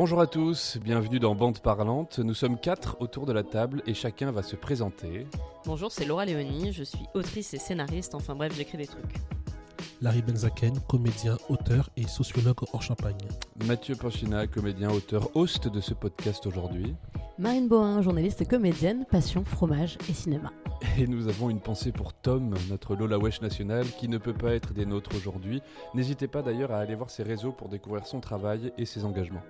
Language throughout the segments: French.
Bonjour à tous, bienvenue dans Bande Parlante. Nous sommes quatre autour de la table et chacun va se présenter. Bonjour, c'est Laura Léonie, je suis autrice et scénariste, enfin bref, j'écris des trucs. Larry Benzaken, comédien, auteur et sociologue en Champagne. Mathieu Panchina, comédien, auteur, host de ce podcast aujourd'hui. Marine Bohin, journaliste et comédienne, passion, fromage et cinéma. Et nous avons une pensée pour Tom, notre Lola Wesh national, qui ne peut pas être des nôtres aujourd'hui. N'hésitez pas d'ailleurs à aller voir ses réseaux pour découvrir son travail et ses engagements.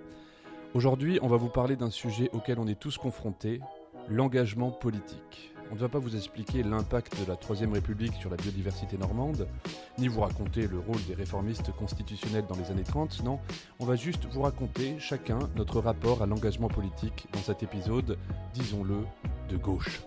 Aujourd'hui, on va vous parler d'un sujet auquel on est tous confrontés, l'engagement politique. On ne va pas vous expliquer l'impact de la Troisième République sur la biodiversité normande, ni vous raconter le rôle des réformistes constitutionnels dans les années 30, non, on va juste vous raconter chacun notre rapport à l'engagement politique dans cet épisode, disons-le, de gauche.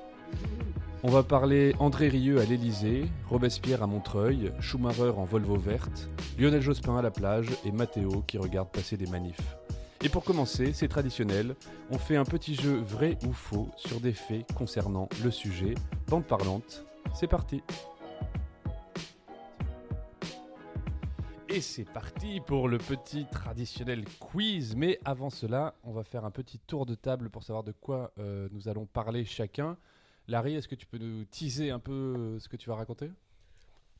On va parler André Rieu à l'Elysée, Robespierre à Montreuil, Schumacher en Volvo verte, Lionel Jospin à la plage et Mathéo qui regarde passer des manifs. Et pour commencer, c'est traditionnel, on fait un petit jeu vrai ou faux sur des faits concernant le sujet. Bande parlante, c'est parti Et c'est parti pour le petit traditionnel quiz. Mais avant cela, on va faire un petit tour de table pour savoir de quoi euh, nous allons parler chacun. Larry, est-ce que tu peux nous teaser un peu euh, ce que tu vas raconter?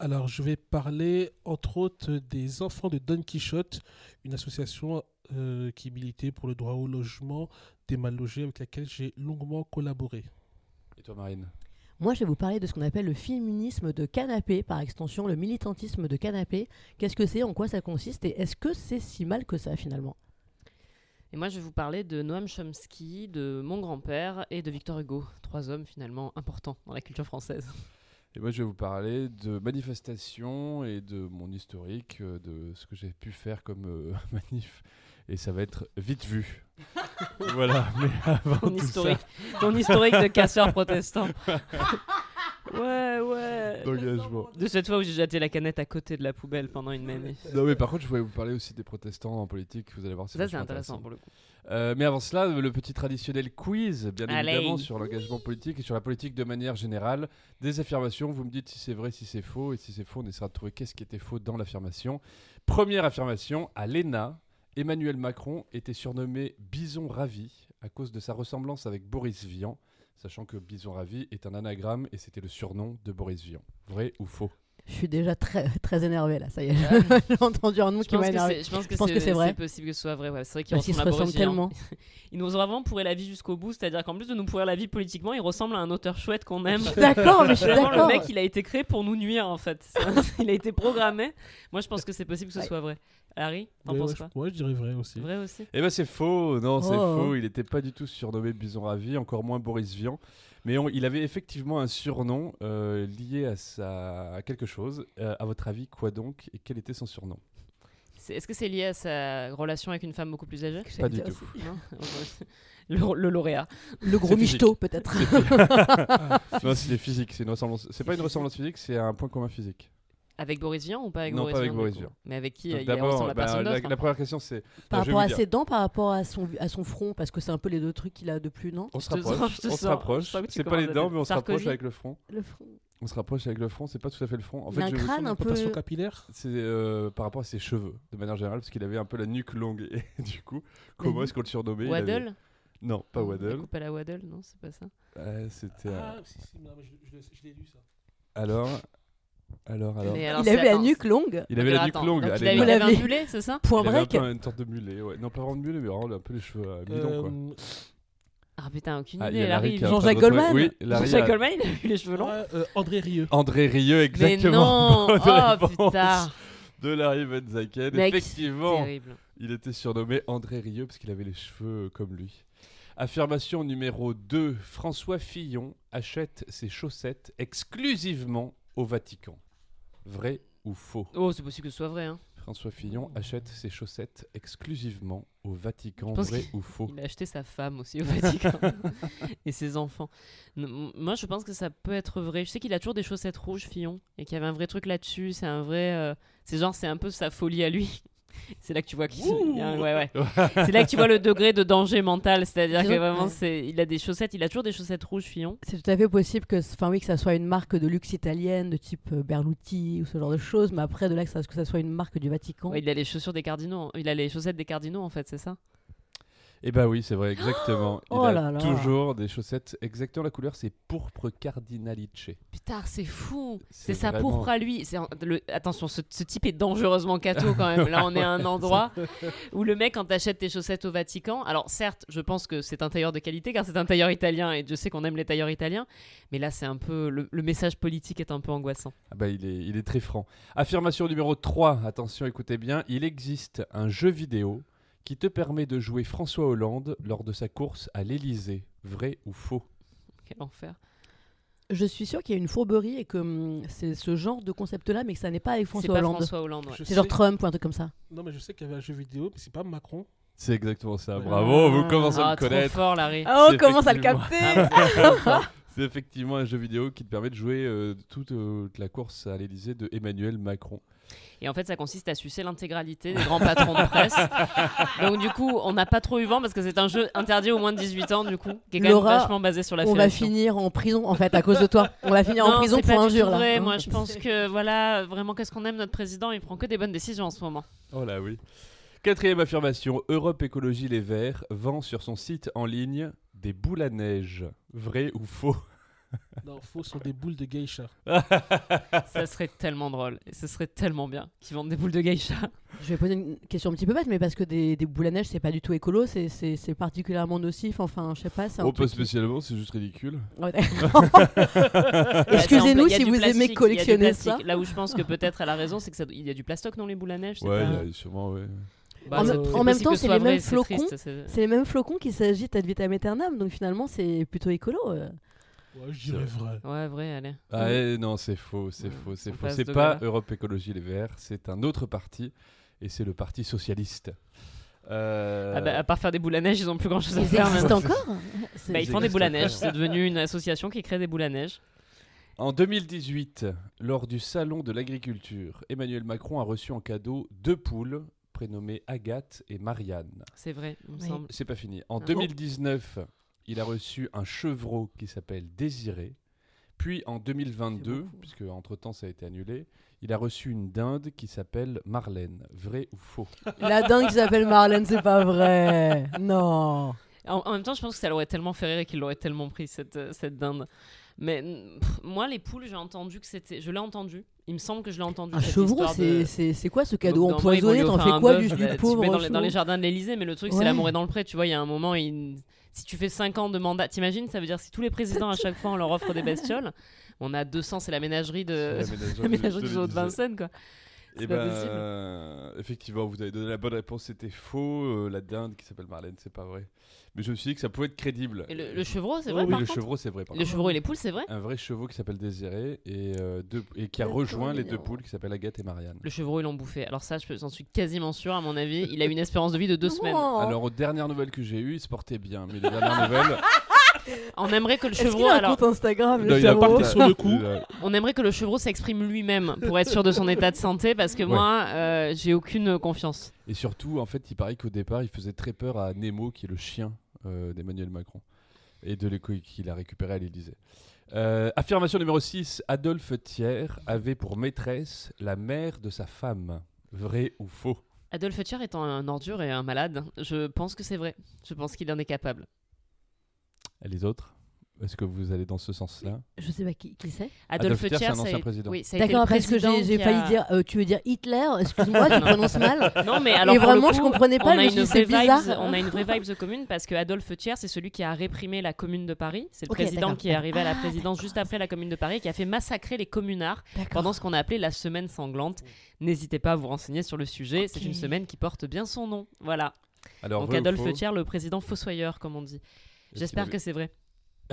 Alors, je vais parler entre autres des enfants de Don Quichotte, une association euh, qui militait pour le droit au logement des mal logés avec laquelle j'ai longuement collaboré. Et toi, Marine? Moi, je vais vous parler de ce qu'on appelle le féminisme de canapé, par extension le militantisme de canapé. Qu'est-ce que c'est? En quoi ça consiste? Et est-ce que c'est si mal que ça finalement? Et moi, je vais vous parler de Noam Chomsky, de mon grand-père et de Victor Hugo, trois hommes finalement importants dans la culture française. Et moi, je vais vous parler de manifestations et de mon historique, euh, de ce que j'ai pu faire comme euh, manif. Et ça va être vite vu. voilà, mais avant Ton tout historique, ton historique de casseur protestant. ouais, ouais. d'engagement. De cette fois où j'ai jeté la canette à côté de la poubelle pendant une manif. Non, mais par contre, je voulais vous parler aussi des protestants en politique. Vous allez voir, c'est Ça, c'est intéressant pour le coup. Euh, mais avant cela, le petit traditionnel quiz, bien Allez. évidemment, sur l'engagement politique et sur la politique de manière générale. Des affirmations, vous me dites si c'est vrai, si c'est faux. Et si c'est faux, on essaiera de trouver qu'est-ce qui était faux dans l'affirmation. Première affirmation, à l'ENA, Emmanuel Macron était surnommé Bison Ravi à cause de sa ressemblance avec Boris Vian, sachant que Bison Ravi est un anagramme et c'était le surnom de Boris Vian. Vrai ou faux? Je suis déjà très, très énervé là, ça y est. J'ai entendu un nom Je qui m'a énervé. je pense que Je pense c'est, que c'est vrai. c'est possible que ce soit vrai. Ouais. C'est vrai qu'ils se ressemble à Boris ressemblent Vian. tellement. Il nous a vraiment pourri la vie jusqu'au bout, c'est-à-dire qu'en plus de nous pourrir la vie politiquement, il ressemble à un auteur chouette qu'on aime. D'accord, mais je suis Vraiment, le d'accord. mec, il a été créé pour nous nuire en fait. il a été programmé. Moi, je pense que c'est possible que ce Ouais. soit vrai. Harry, t'en Ouais, penses ouais, quoi je, ouais, je dirais vrai aussi. C'est vrai aussi Eh ben c'est faux, non c'est Oh. faux, il n'était pas du tout surnommé Bison Ravi, encore moins Boris Vian, mais on- il avait effectivement un surnom euh, lié à, sa, à quelque chose. Euh, à votre avis, quoi donc Et quel était son surnom? Est-ce que c'est lié à sa relation avec une femme beaucoup plus âgée? Pas du tout. Non le, le lauréat. Le gros michto, peut-être. Non, c'est physique, c'est une ressemblance. C'est pas une ressemblance physique, c'est un point commun physique. Avec Boris Vian ou pas avec Non, Boris pas avec Boris Vian. Mais avec qui Il D'abord, bah, personne la, première question c'est. Par Non, rapport à ses dents, par rapport à son, à son front, parce que c'est un peu les deux trucs qu'il a de plus, non? On se rapproche, on se rapproche. C'est pas les dents, mais on se rapproche avec le front. Le front. On se rapproche avec le front, c'est pas tout à fait le front. En Il a un je crâne un peu. Capillaire C'est euh, par rapport à ses cheveux, de manière générale, parce qu'il avait un peu la nuque longue. Et du coup, comment est-ce qu'on le surnommait? Avait- Waddle Non, pas La Waddle. coupe à la Waddle, non, c'est pas ça. Ouais, C'était. euh, Ah, si, si, non, mais je, je je l'ai lu ça. Alors. Alors, alors. Mais alors, Il c'est- avait la attends, nuque longue. Il avait la alors, nuque attends, longue. donc il avait, là. il avait un l'avez- mulet, c'est ça Point Il avait un break. peu une sorte de mulet, ouais. Non, pas vraiment de mulet, mais vraiment un peu les cheveux à mi-long, quoi. Euh, Ah putain, aucune Ah, il y idée, a Larry Larry. qui est en train de Jean-Jacques retrouver- Goldman Oui, Larry Jean-Jacques a- Goldman, il a eu les cheveux longs. ouais, euh, André Rieu. André Rieu, Mais exactement. non Bonne Oh réponse putain De Larry Benzaken. Mec, Effectivement, Terrible. il était surnommé André Rieu parce qu'il avait les cheveux euh, comme lui. Affirmation numéro 2. François Fillon achète ses chaussettes exclusivement au Vatican. Vrai ou faux? Oh, c'est possible que ce soit vrai. Hein. François Fillon achète ses chaussettes exclusivement au Vatican. Je pense Vrai qu'il- ou faux? Il a acheté sa femme aussi au Vatican. et ses enfants. Non, m- moi, je pense que ça peut être vrai. Je sais qu'il a toujours des chaussettes rouges, Fillon. Et qu'il y avait un vrai truc là-dessus. C'est un vrai. euh, C'est genre, c'est un peu sa folie à lui. C'est là que tu vois qu'il ouais, ouais. C'est là que tu vois le degré de danger mental. C'est-à-dire que vraiment, c'est il a des chaussettes. Il a toujours des chaussettes rouges, Fillon. C'est tout à fait possible que, enfin oui, que ça soit une marque de luxe italienne, de type euh, Berluti ou ce genre de choses, mais après de là que ça, que ça soit une marque du Vatican. Ouais, il a les chaussures des cardinaux. Il a les chaussettes des cardinaux, en fait, c'est ça? Eh bah oui, c'est vrai, exactement. Il Oh a là là. toujours des chaussettes exactement la couleur, c'est pourpre cardinalice. Putain, c'est fou. C'est sa vraiment- pourpre à lui. Le- Attention, ce, ce type est dangereusement catho quand même. Là, on est à un endroit où le mec, quand t'achètes tes chaussettes au Vatican, alors certes, je pense que c'est un tailleur de qualité car c'est un tailleur italien et je sais qu'on aime les tailleurs italiens, mais là, c'est un peu le, le message politique est un peu angoissant. Ah bah il est, il est très franc. Affirmation numéro 3, attention, écoutez bien, il existe un jeu vidéo qui te permet de jouer François Hollande lors de sa course à l'Elysée. Vrai ou faux? Quel enfer. Je suis sûre qu'il y a une fourberie et que hum, c'est ce genre de concept-là, mais que ça n'est pas avec C'est François pas Hollande. François Hollande. ouais. Je C'est genre Trump ou un truc comme ça. Non, mais je sais qu'il y avait un jeu vidéo, mais c'est pas Macron. C'est exactement ça, bravo, vous commencez à Ah, me trop connaître. fort, Larry. Ah, C'est on commence à le effectivement- capter C'est effectivement un jeu vidéo qui te permet de jouer euh, toute, euh, la course à l'Elysée de Emmanuel Macron. Et en fait, ça consiste à sucer l'intégralité des grands patrons de presse. Donc, du coup, on n'a pas trop eu vent parce que c'est un jeu interdit aux moins de 18 ans, du coup, qui est quand Laura, même vachement basé sur la On va finir en prison, en fait, à cause de toi. On va finir en prison pour injure, là. vrai. Moi, je pense que, voilà, vraiment, qu'est-ce qu'on aime notre président Il prend que des bonnes décisions en ce moment. Oh là oui. Quatrième affirmation, Europe Écologie Les Verts vend sur son site en ligne des boules à neige. Vrai ou faux? Non, faux, sont des boules de geisha. Ça serait tellement drôle. Et ce serait tellement bien qu'ils vendent des boules de geisha. Je vais poser une question un petit peu bête, mais parce que des, des boules à neige, c'est pas du tout écolo, c'est- c'est c'est particulièrement nocif. Enfin, je sais pas. c'est un Oh, pas qui- spécialement, c'est juste ridicule. Ouais. Excusez-nous si vous plastique, aimez collectionner ça. Là où je pense que peut-être elle a raison, c'est qu'il y a du plastoc dans les boules à neige. Ouais, pas- il y a sûrement, ouais. Bah, En même- en temps, c'est les vrai, mêmes c'est flocons. triste, c'est- C'est les mêmes flocons qui s'agitent ad vitam aeternam, donc finalement, c'est plutôt écolo. Ouais, je dirais vrai. Ouais, vrai, allez. Ah eh, non, c'est faux, c'est Ouais, faux, c'est faux. C'est pas gars. Europe Écologie Les Verts, c'est un autre parti, et c'est le Parti Socialiste. Euh, Ah bah, à part faire des boules à neige, ils ont plus grand chose à Ils faire. existent maintenant. encore C'est- Bah, ils Ils font des boules à neige. existent C'est devenu une association qui crée des boules à neige. En 2018, lors du Salon de l'Agriculture, Emmanuel Macron a reçu en cadeau deux poules prénommées Agathe et Marianne. C'est vrai, il me Oui. semble. C'est pas fini. En Ah. 2019, il a reçu un chevreau qui s'appelle Désiré. Puis en 2022, beaucoup. puisque entre-temps ça a été annulé, il a reçu une dinde qui s'appelle Marlène. Vrai ou faux? La dingue qui s'appelle Marlène, c'est pas vrai. Non. En, en même temps, je pense que ça l'aurait tellement fait rire et qu'il l'aurait tellement pris, cette, euh, cette dinde. Mais pff, moi, les poules, j'ai entendu que c'était. Je l'ai entendu. Il me semble que je l'ai entendu. Un chevreau, c'est de- c'est- c'est quoi ce Au cadeau empoisonné? T'en fais un quoi bœuf, du, bah, du tu pauvre mets dans, les, dans les jardins de l'Elysée, mais le truc, c'est l'amour est dans le pré. Tu vois, il y a un moment, il- si tu fais 5 ans de mandat, t'imagines, ça veut dire si tous les présidents, à chaque fois, on leur offre des bestioles. On a 200, c'est la ménagerie de. La ménagerie La ménagerie de- du zoo de. Vincennes, quoi. Eh C'est pas ben, possible. effectivement, vous avez donné la bonne réponse, c'était faux. Euh, la dinde qui s'appelle Marlène, c'est pas vrai. Mais je me suis dit que ça pouvait être crédible. Et le, le chevreau, c'est Oh vrai, oui, par le contre chevreau, c'est vrai. par Le contre. chevreau et les poules, c'est vrai Un vrai chevreau qui s'appelle Désiré et, euh, deux- et qui a rejoint les deux poules qui s'appellent Agathe et Marianne. Le chevreau, ils l'ont bouffé. Alors ça, je j'en suis quasiment sûr, à mon avis. Il a une espérance de vie de deux semaines. Alors, aux dernières nouvelles que j'ai eues, il se portait bien. Mais les dernières nouvelles. On aimerait que le chevreau, a un alors, compte Instagram, le il a chevreau pas- sur le coup. On aimerait que le chevreau s'exprime lui-même pour être sûr de son état de santé, parce que Ouais. moi, euh, j'ai aucune confiance. Et surtout, en fait, il paraît qu'au départ, il faisait très peur à Nemo, qui est le chien euh, d'Emmanuel Macron, et de l'écho qu'il a récupéré à l'Élysée. Euh, affirmation numéro 6. Adolphe Thiers avait pour maîtresse la mère de sa femme. Vrai ou faux? Adolphe Thiers étant un ordure et un malade, je pense que c'est vrai. Je pense qu'il en est capable. Les autres? Est-ce que vous allez dans ce sens-là? Je sais pas qui, qui c'est. Adolphe, Adolphe Thiers, c'est un a ancien président. Oui, a D'accord, parce que j'ai qui failli a- dire. euh, tu veux dire Hitler? Excuse-moi, tu prononces mal. Non, mais alors Et vraiment, coup, je comprenais pas, a, vraie c'est bizarre. vibes, on a une vraie vibes commune parce que Adolphe Thiers, c'est celui qui a réprimé la commune de Paris. C'est le président qui est arrivé à la Ah, présidence juste après la commune de Paris, qui a fait massacrer les communards pendant ce qu'on a appelé la semaine sanglante. N'hésitez pas à vous renseigner sur le sujet. C'est une semaine qui porte bien son nom. Voilà. Alors, Donc Adolphe Thiers, le président fossoyeur, comme on dit. J'espère que c'est vrai.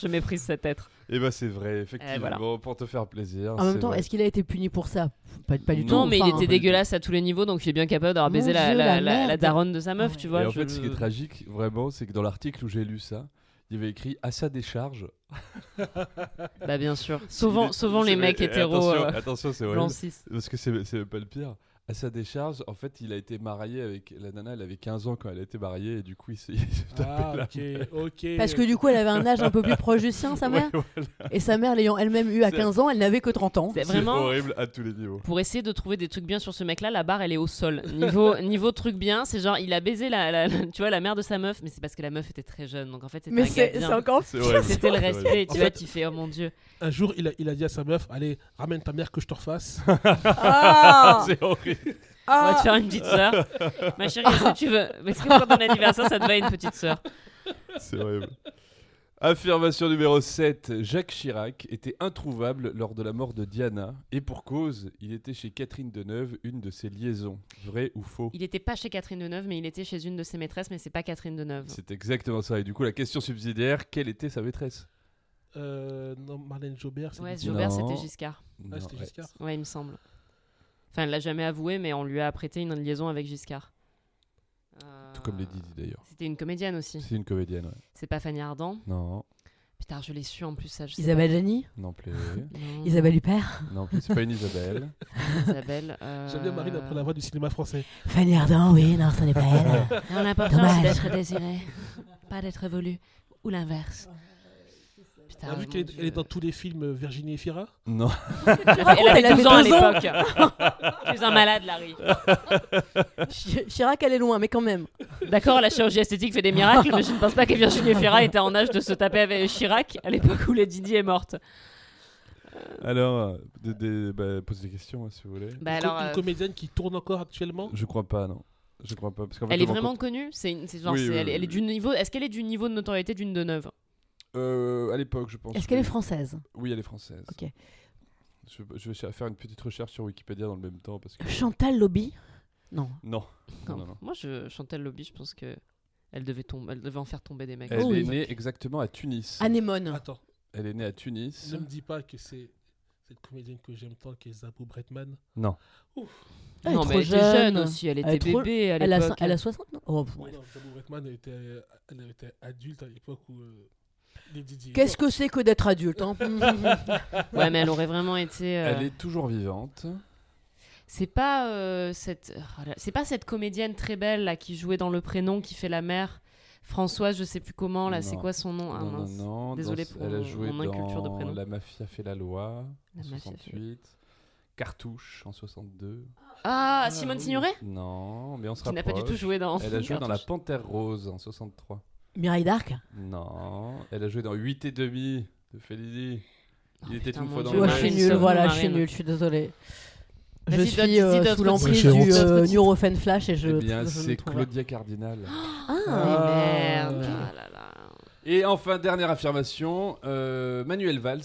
Je méprise cet être. Eh ben c'est vrai, effectivement, voilà. pour te faire plaisir. En même temps, est-ce qu'il a été puni pour ça? Pas, pas du tout. Non, mais il était dégueulasse à tous les niveaux, donc il est bien capable d'avoir baisé la, daronne de sa meuf, tu Et vois. en je- fait, ce qui est tragique, vraiment, c'est que dans l'article où j'ai lu ça, il y avait écrit à sa décharge. Bah bien sûr. Sauvant, les mecs et hétéros. Attention, euh, attention c'est horrible. Parce que c'est pas le pire. À sa décharge, en fait, il a été marié avec la nana, elle avait 15 ans quand elle a été mariée, et du coup, il s'est Ah, la ok, ok. Parce que du coup, elle avait un âge un peu plus proche du sien, sa mère. Ouais, Et sa mère, l'ayant elle-même eu à C'est- 15 ans, elle n'avait que 30 ans. C'est c'est vraiment. horrible à tous les niveaux. Pour essayer de trouver des trucs bien sur ce mec-là, la barre elle est au sol. Niveau, niveau truc bien, c'est genre il a baisé la, la- la- tu vois, la mère de sa meuf, mais c'est parce que la meuf était très jeune, donc en fait c'était Mais c'est encore. C'était le respect, tu vois, tu fais oh mon dieu. Un jour, il a, il a dit à sa meuf Allez, ramène ta mère que je te refasse. Ah C'est horrible. On va Ah te faire une petite sœur. Ma chérie, est-ce que tu veux Est-ce que pour ton anniversaire ça te va une petite sœur? C'est horrible. Affirmation numéro 7. Jacques Chirac était introuvable lors de la mort de Diana. Et pour cause, il était chez Catherine Deneuve, une de ses liaisons. Vrai ou faux? Il n'était pas chez Catherine Deneuve, mais il était chez une de ses maîtresses, mais c'est pas Catherine Deneuve. C'est exactement ça. Et du coup, la question subsidiaire, quelle était sa maîtresse? Euh, non, Marlène Jobert. c'est Ouais. Jobert Non. c'était Giscard. Ah, Non, c'était. Giscard. Ouais, il me semble. Enfin, elle l'a jamais avoué, mais on lui a prêté une liaison avec Giscard. Euh, Tout comme les Didi d'ailleurs. C'était une comédienne aussi. C'est une comédienne, ouais. C'est pas Fanny Ardant? Non, Putain, je l'ai su en plus, ça. Je sais Isabelle Jenny? Non plus. pas. Non. Isabelle Huppert? Non plus, c'est pas une Isabelle. Isabelle. euh, J'aime bien Marine après la voix du cinéma français. Fanny Ardant, oui, non, ce n'est pas elle. Non, l'important Dommage. c'est d'être désiré, pas d'être voulu. Ou l'inverse. Vu qu'elle est, elle est dans tous les films euh, Virginie et Fira Non. Elle elle avait avait 12 ans à l'époque. Tu es un malade, Larry. Chi- Chirac, elle est loin, mais quand même. D'accord, la chirurgie esthétique fait des miracles, mais je ne pense pas que Virginie Fira était en âge de se taper avec Chirac à l'époque où Lady Di est morte. Alors, euh, de- de- bah, posez des questions hein, si vous voulez. Bah Une alors, Une euh, comédienne qui tourne encore actuellement? Je crois pas, non. Je crois pas. Parce qu'en fait, elle est vraiment connue? C'est une- c'est genre, Oui, c'est- oui, elle, est- elle est oui. du niveau. Est-ce qu'elle est du niveau de notoriété d'une de neuve Euh, à l'époque, je pense. Est-ce qu'elle est française? Oui, elle est française. Ok. Je, je vais faire une petite recherche sur Wikipédia dans le même temps parce que. Chantal Lobby? Non. Non. Non, non, non. Moi, je Chantal Lobby, je pense que elle devait tomber, elle devait en faire tomber des mecs. Elle Oh, est oui. née exactement à Tunis. Anémone. Attends, Elle est née à Tunis. ne me dis pas que c'est cette comédienne que j'aime tant qui est Zabou Bretman. Non. Elle est non, mais elle était jeune. jeune aussi, elle Elle était bébé à Elle l'époque. elle a 60 non? Oh, Non, Zabou Bretman elle était, elle était adulte à l'époque où euh, Qu'est-ce que c'est que d'être adulte hein Ouais, mais elle aurait vraiment été. euh, Elle est toujours vivante. C'est pas euh, cette, oh là, c'est pas cette comédienne très belle là qui jouait dans Le Prénom qui fait la mère. Françoise, je sais plus comment là. C'est Non. quoi son nom? Ah, non, non, mince. non. Désolée Dans- pour Elle a mon- joué mon inculture de dans prénom. La Mafia fait la loi La en Mafia fait- 68. Cartouche en 62. Ah, Ah, Simone oui. Signoret? Non, mais on se qui n'a pas du tout rapproche. joué dans. Elle a joué dans La Cartouche. Panthère Rose en 63. Mireille d'Arc Non, elle a joué dans 8 et demi de Fellini. Oh, Il était putain, une fois dans le je suis sauve-nous, voilà, je suis nulle, je suis désolée. Je Vas-y, suis dis euh, d'autres sous l'emprise du euh, D'autres Nurofen Flash et je. Eh bien, je c'est Claudia Cardinal. Ah, Ah, mais merde. Ah là là. Et enfin, dernière affirmation, euh, Manuel Valls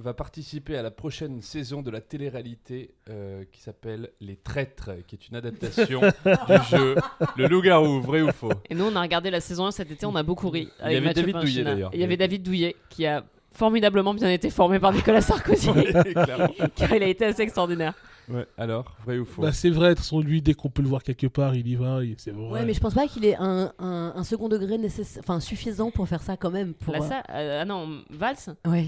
va participer à la prochaine saison de la télé-réalité euh, qui s'appelle Les Traîtres, qui est une adaptation du jeu Le Loup-garou, vrai ou faux? Et nous, on a regardé la saison 1 cet été, on a beaucoup ri. Il y avait Mathieu David Douillet, d'ailleurs. Il y avait David Douillet qui a formidablement bien été formé par Nicolas Sarkozy. Clairement. car il a été assez extraordinaire. Ouais, alors, vrai ou faux? Bah, c'est vrai, de toute façon, lui, dès qu'on peut le voir quelque part, il y va. il- C'est vrai. Ouais, mais je pense pas qu'il ait un, un, un second degré nécessaire, enfin suffisant pour faire ça quand même. Pour, Là, euh, ça, euh, ah non, Valls? Ouais.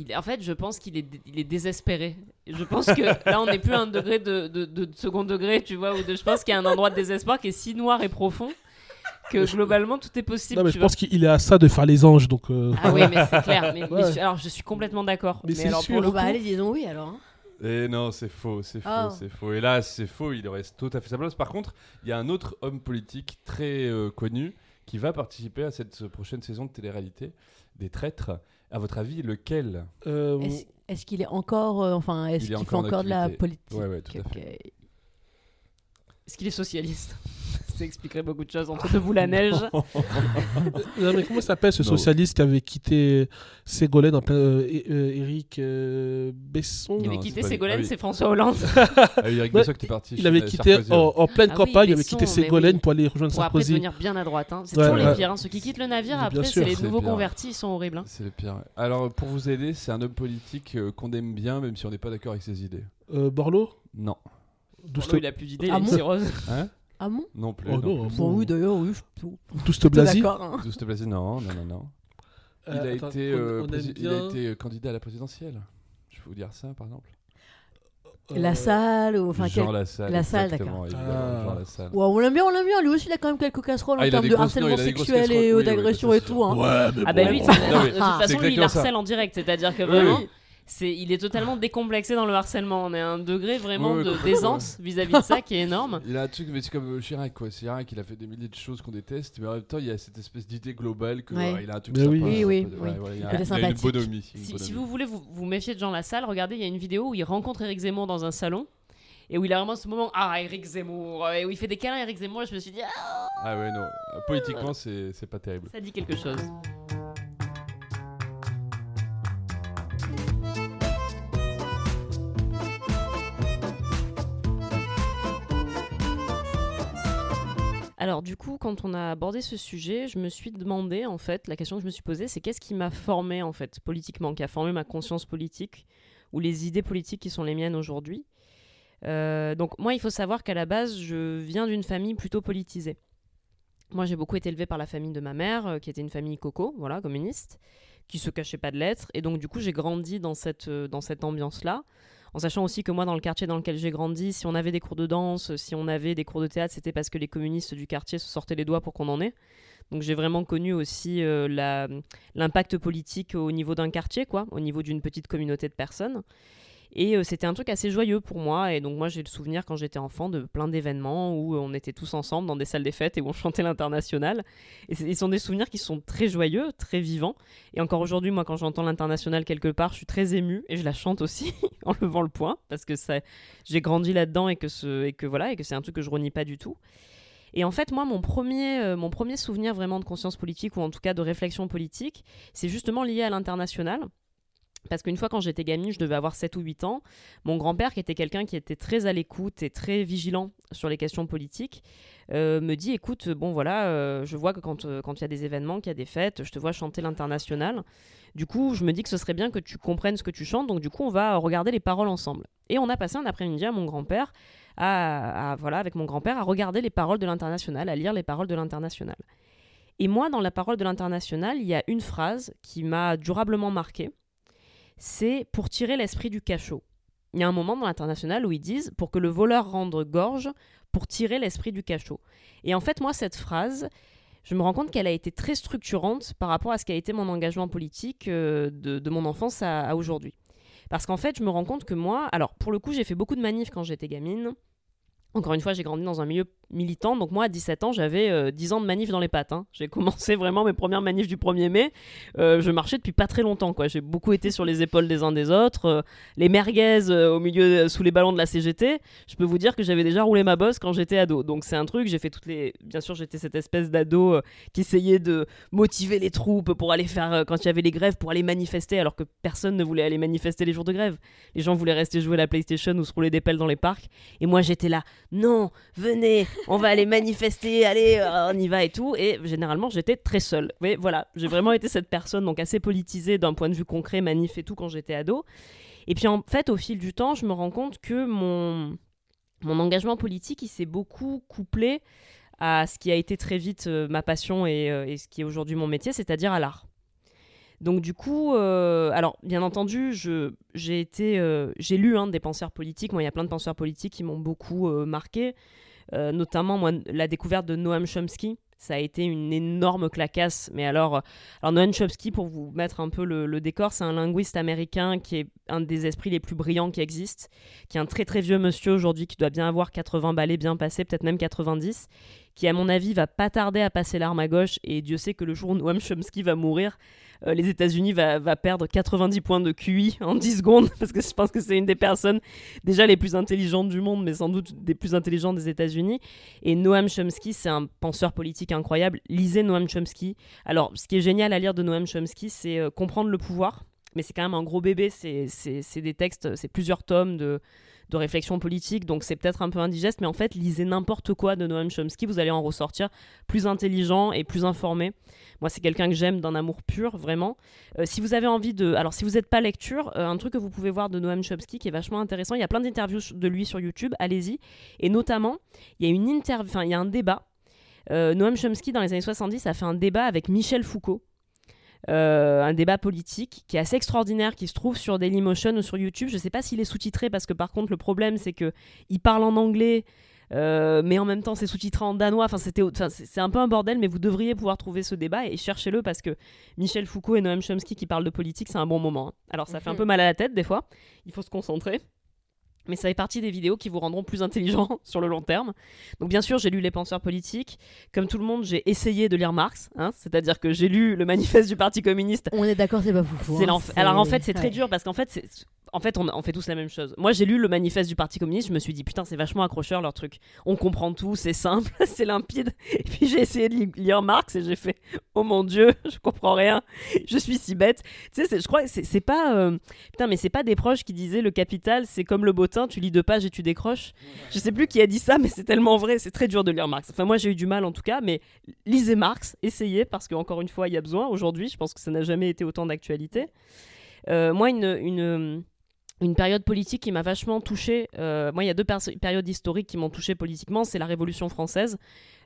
Il, en fait, je pense qu'il est, il est désespéré. Je pense que là, on n'est plus à un degré de, de- de second degré, tu vois, ou de, je pense qu'il y a un endroit de désespoir qui est si noir et profond que globalement tout est possible. Non, mais tu je vois. pense qu'il est à ça de faire les anges, donc. euh, Ah oui, mais c'est clair. Mais, Ouais. alors, je suis complètement d'accord. Mais Mais, c'est alors, sûr. pour le bah coup, allez, disons oui alors. hein. Et non, c'est faux, c'est faux, Oh. c'est faux. Et là, c'est faux, il reste tout à fait sa place. Par contre, il y a un autre homme politique très euh, connu qui va participer à cette euh, prochaine saison de télé-réalité des traîtres. À votre avis, lequel euh, Est-ce qu'il est encore, euh, enfin, est-ce Il est qu'il fait encore en encore de la politique Ouais, ouais, tout à Ok. Est-ce qu'il est socialiste Ça expliquerait beaucoup de choses. Entre debout la neige. non, mais comment s'appelle ce Non. socialiste qui avait quitté Ségolène en plein. euh, euh, Éric euh, Besson? Il avait c'est quitté. Ségolène, Ah oui. c'est François Hollande. Ah, Eric Ouais, Besson qui est parti Il avait quitté Sarkozy, en, pleine Ah oui, campagne, il avait Besson, quitté Ségolène oui. pour aller rejoindre Pour après Sarkozy. devenir bien à droite. hein. C'est Ouais, toujours ouais. les pires. hein. Ceux qui quittent le navire, Bien après, sûr. c'est les nouveaux convertis, ils sont horribles. hein. C'est le pire. Alors, pour vous aider, c'est un homme politique euh, qu'on aime bien, même si on n'est pas d'accord avec ses idées. Euh, Borloo? Non. Douste il a plus d'idées, il a une cirrhose. Hein Ah bon Non plus. Oh non non, plus. Bon, oui, d'ailleurs, oui, Douste Blasi hein. Douste Blasi, non, non, non, non. Il Euh, a attends, été, on- euh, on aime prési- il a été candidat à la présidentielle. Je vais vous dire ça, par exemple. La Euh, salle ou enfin Jean quel- Lassalle. La Salle, d'accord. Ah. Ouais, on l'aime bien, on l'aime bien. Lui aussi, il a quand même quelques casseroles Ah, en termes de harcèlement non, sexuel et casseroles, oui, oui, d'agression et tout. hein. Ouais, mais Ah bah bon. lui, Non, de toute façon, lui, il ça. harcèle en direct, c'est-à-dire que Oui, vraiment, oui. C'est, il est totalement décomplexé dans le harcèlement. On est à un degré vraiment de d'aisance vis-à-vis de ça qui est énorme. Il a un truc, mais c'est comme euh, Chirac, quoi. C'est Chirac, il a fait des milliers de choses qu'on déteste, mais en même temps, il y a cette espèce d'idée globale que Ouais. ouais, il a un truc Mais sympa. oui. Oui, oui, Ouais, oui. ouais, il a- Il est il a une bonhomie. une Si, bonhomie. si vous voulez vous, vous méfier de Jean Lassalle, regardez, il y a une vidéo où il rencontre Eric Zemmour dans un salon. Et où il a vraiment ce moment, ah, Eric Zemmour, et où il fait des câlins à Eric Zemmour, et je me suis dit, ah, Ah ouais, non. Euh, Politiquement, c'est c'est pas terrible. ça dit quelque chose. Alors du coup, quand on a abordé ce sujet, je me suis demandé, en fait, la question que je me suis posée, c'est qu'est-ce qui m'a formé, en fait, politiquement, qui a formé ma conscience politique, ou les idées politiques qui sont les miennes aujourd'hui. Euh, donc moi, il faut savoir qu'à la base, je viens d'une famille plutôt politisée. Moi, j'ai beaucoup été élevée par la famille de ma mère, euh, qui était une famille coco, voilà, communiste, qui se cachait pas de lettres. Et donc, du coup, j'ai grandi dans cette, euh, dans cette ambiance-là. En sachant aussi que moi, dans le quartier dans lequel j'ai grandi, si on avait des cours de danse, si on avait des cours de théâtre, c'était parce que les communistes du quartier se sortaient les doigts pour qu'on en ait. Donc j'ai vraiment connu aussi euh, l'impact politique au niveau d'un quartier, quoi, au niveau d'une petite communauté de personnes. Et euh, c'était un truc assez joyeux pour moi. Et donc moi j'ai le souvenir quand j'étais enfant de plein d'événements où on était tous ensemble dans des salles des fêtes et où on chantait l'international. Et ce sont des souvenirs qui sont très joyeux, très vivants. Et encore aujourd'hui, moi quand j'entends l'international quelque part, je suis très émue et je la chante aussi en levant le poing parce que ça, j'ai grandi là-dedans et que ce, et que voilà et que c'est un truc que je renie pas du tout. Et en fait, moi, mon premier, euh, mon premier souvenir vraiment de conscience politique, ou en tout cas de réflexion politique, c'est justement lié à l'international. Parce qu'une fois, quand j'étais gamine, je devais avoir 7 ou 8 ans, mon grand-père, qui était quelqu'un qui était très à l'écoute et très vigilant sur les questions politiques, euh, me dit écoute, bon voilà, euh, je vois que quand euh, quand il y a des événements, qu'il y a des fêtes, je te vois chanter l'international. Du coup, je me dis que ce serait bien que tu comprennes ce que tu chantes, donc du coup, on va regarder les paroles ensemble. Et on a passé un après-midi à mon grand-père, à- voilà, avec mon grand-père, à regarder les paroles de l'international, à lire les paroles de l'international. Et moi, dans la parole de l'international, il y a une phrase qui m'a durablement marquée c'est pour tirer l'esprit du cachot. Il y a un moment dans l'international où ils disent pour que le voleur rende gorge, pour tirer l'esprit du cachot. Et en fait, moi, cette phrase, je me rends compte qu'elle a été très structurante par rapport à ce qu'a été mon engagement politique euh, de, mon enfance à aujourd'hui. Parce qu'en fait, je me rends compte que moi, alors pour le coup, j'ai fait beaucoup de manifs quand j'étais gamine. Encore une fois, j'ai grandi dans un milieu militant. Donc moi, à 17 ans, j'avais euh, 10 ans de manif dans les pattes. hein. J'ai commencé vraiment mes premières manifs du 1er mai. Euh, je marchais depuis pas très longtemps. quoi. J'ai beaucoup été sur les épaules des uns des autres. Euh, les merguez euh, au milieu, sous les ballons de la CGT. Je peux vous dire que j'avais déjà roulé ma bosse quand j'étais ado. Donc c'est un truc, j'ai fait toutes les... Bien sûr, j'étais cette espèce d'ado qui essayait de motiver les troupes pour aller faire, quand il y avait les grèves, pour aller manifester, alors que personne ne voulait aller manifester les jours de grève. Les gens voulaient rester jouer à la PlayStation ou se rouler des pelles dans les parcs. Et moi, j'étais là, non, venez, on va aller manifester, allez, euh, on y va et tout. Et généralement, j'étais très seule. Mais voilà, j'ai vraiment été cette personne, donc assez politisée d'un point de vue concret, manif et tout, quand j'étais ado. Et puis en fait, au fil du temps, je me rends compte que mon, mon engagement politique, il s'est beaucoup couplé à ce qui a été très vite euh, ma passion et, euh, et ce qui est aujourd'hui mon métier, c'est-à-dire à l'art. Donc du coup, euh, alors bien entendu, euh, j'ai lu hein, des penseurs politiques. Moi, il y a plein de penseurs politiques qui m'ont beaucoup euh, marqué, notamment moi la découverte de Noam Chomsky. Ça a été une énorme clacasse. Mais alors, alors Noam Chomsky, pour vous mettre un peu le, le décor, c'est un linguiste américain qui est un des esprits les plus brillants qui existent, qui est un très très vieux monsieur aujourd'hui, qui doit bien avoir 80 balais bien passés, peut-être même 90, qui à mon avis va pas tarder à passer l'arme à gauche. Et Dieu sait que le jour où Noam Chomsky va mourir, euh, les États-Unis va, perdre 90 points de QI en 10 secondes, parce que je pense que c'est une des personnes déjà les plus intelligentes du monde, mais sans doute des plus intelligentes des États-Unis. Et Noam Chomsky, c'est un penseur politique incroyable. Lisez Noam Chomsky. Alors, ce qui est génial à lire de Noam Chomsky, c'est euh, comprendre le pouvoir. Mais c'est quand même un gros bébé, c'est des textes, c'est plusieurs tomes de, de réflexion politique, donc c'est peut-être un peu indigeste, mais en fait, lisez n'importe quoi de Noam Chomsky, vous allez en ressortir plus intelligent et plus informé. Moi, c'est quelqu'un que j'aime d'un amour pur, vraiment. Euh, si vous avez envie de... Alors, si vous n'êtes pas lecture, euh, un truc que vous pouvez voir de Noam Chomsky qui est vachement intéressant, il y a plein d'interviews de lui sur YouTube, allez-y. Et notamment, il y a une il y a un débat. Euh, Noam Chomsky, dans les années 70, a fait un débat avec Michel Foucault. Euh, un débat politique qui est assez extraordinaire, qui se trouve sur Dailymotion ou sur YouTube. Je ne sais pas s'il est sous-titré parce que par contre le problème c'est que il parle en anglais. euh, mais en même temps, c'est sous-titré en danois. Enfin, c'était, enfin, c'est un peu un bordel, mais vous devriez pouvoir trouver ce débat et cherchez-le parce que Michel Foucault et Noam Chomsky qui parlent de politique, c'est un bon moment. hein. Alors, ça fait un peu mal à la tête des fois. Il faut se concentrer. Mais ça fait partie des vidéos qui vous rendront plus intelligent sur le long terme. Donc bien sûr, j'ai lu Les penseurs politiques. Comme tout le monde, j'ai essayé de lire Marx. hein. C'est-à-dire que j'ai lu le manifeste du Parti communiste On est d'accord, c'est pas fou. l'enfer. Alors en fait, c'est très dur parce qu'en fait, en fait, on, on fait tous la même chose. Moi, j'ai lu le manifeste du Parti communiste, je me suis dit putain, c'est vachement accrocheur leur truc. On comprend tout, c'est simple, c'est limpide. Et puis j'ai essayé de li- lire Marx et j'ai fait oh mon dieu, je comprends rien, je suis si bête. Tu sais, je crois que c'est pas euh, putain, mais c'est pas des proches qui disaient le capital, c'est comme le tu lis deux pages et tu décroches. Je sais plus qui a dit ça, mais c'est tellement vrai, c'est très dur de lire Marx. Enfin, moi, j'ai eu du mal en tout cas, mais lisez Marx, essayez parce qu'encore une fois, il y a besoin. Aujourd'hui, je pense que ça n'a jamais été autant d'actualité. Euh, moi, une, une période politique qui m'a vachement touchée, euh, moi, il y a deux périodes historiques qui m'ont touchée politiquement, c'est la Révolution française.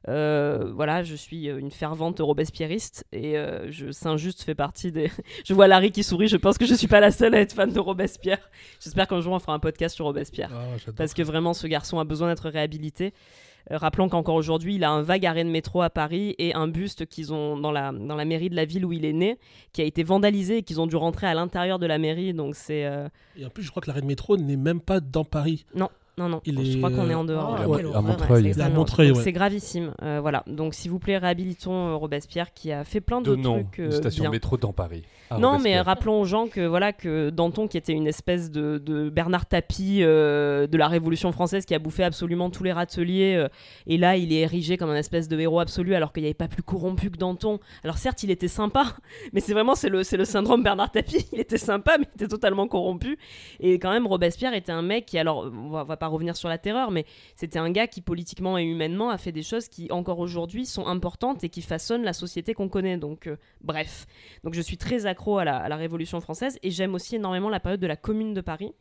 Euh, voilà, je suis euh, une fervente robespierriste et euh, je, Saint-Just fait partie des. je vois Larry qui sourit, je pense que je suis pas la seule à être fan de Robespierre. J'espère qu'un jour on fera un podcast sur Robespierre Ah, parce que vraiment ce garçon a besoin d'être réhabilité. Euh, rappelons qu'encore aujourd'hui, il a un vague arrêt de métro à Paris et un buste qu'ils ont dans la, dans la mairie de la ville où il est né, qui a été vandalisé et qu'ils ont dû rentrer à l'intérieur de la mairie. Donc c'est. euh, Et en plus, je crois que l'arrêt de métro n'est même pas dans Paris. Non, non, Il je est, crois qu'on est en dehors. Ah, ouais. à. Montreuil. Ouais, c'est à Montreuil, ouais. Gravissime. Euh, voilà. Donc, s'il vous plaît, réhabilitons euh, Robespierre qui a fait plein de De trucs. euh, une station bien. métro dans Paris. Ah, non, mais rappelons aux gens que voilà que Danton, qui était une espèce de, de Bernard Tapie euh, de la Révolution française, qui a bouffé absolument tous les râteliers, euh, et là, il est érigé comme un espèce de héros absolu, alors qu'il n'y avait pas plus corrompu que Danton. Alors certes, il était sympa, mais c'est vraiment c'est le c'est le syndrome Bernard Tapie. Il était sympa, mais il était totalement corrompu. Et quand même, Robespierre était un mec qui, alors, on va, on va pas revenir sur la terreur, mais c'était un gars qui politiquement et humainement a fait des choses qui encore aujourd'hui sont importantes et qui façonnent la société qu'on connaît. Donc, euh, bref. Donc je suis très accro à la, à la Révolution française et j'aime aussi énormément la période de la Commune de Paris.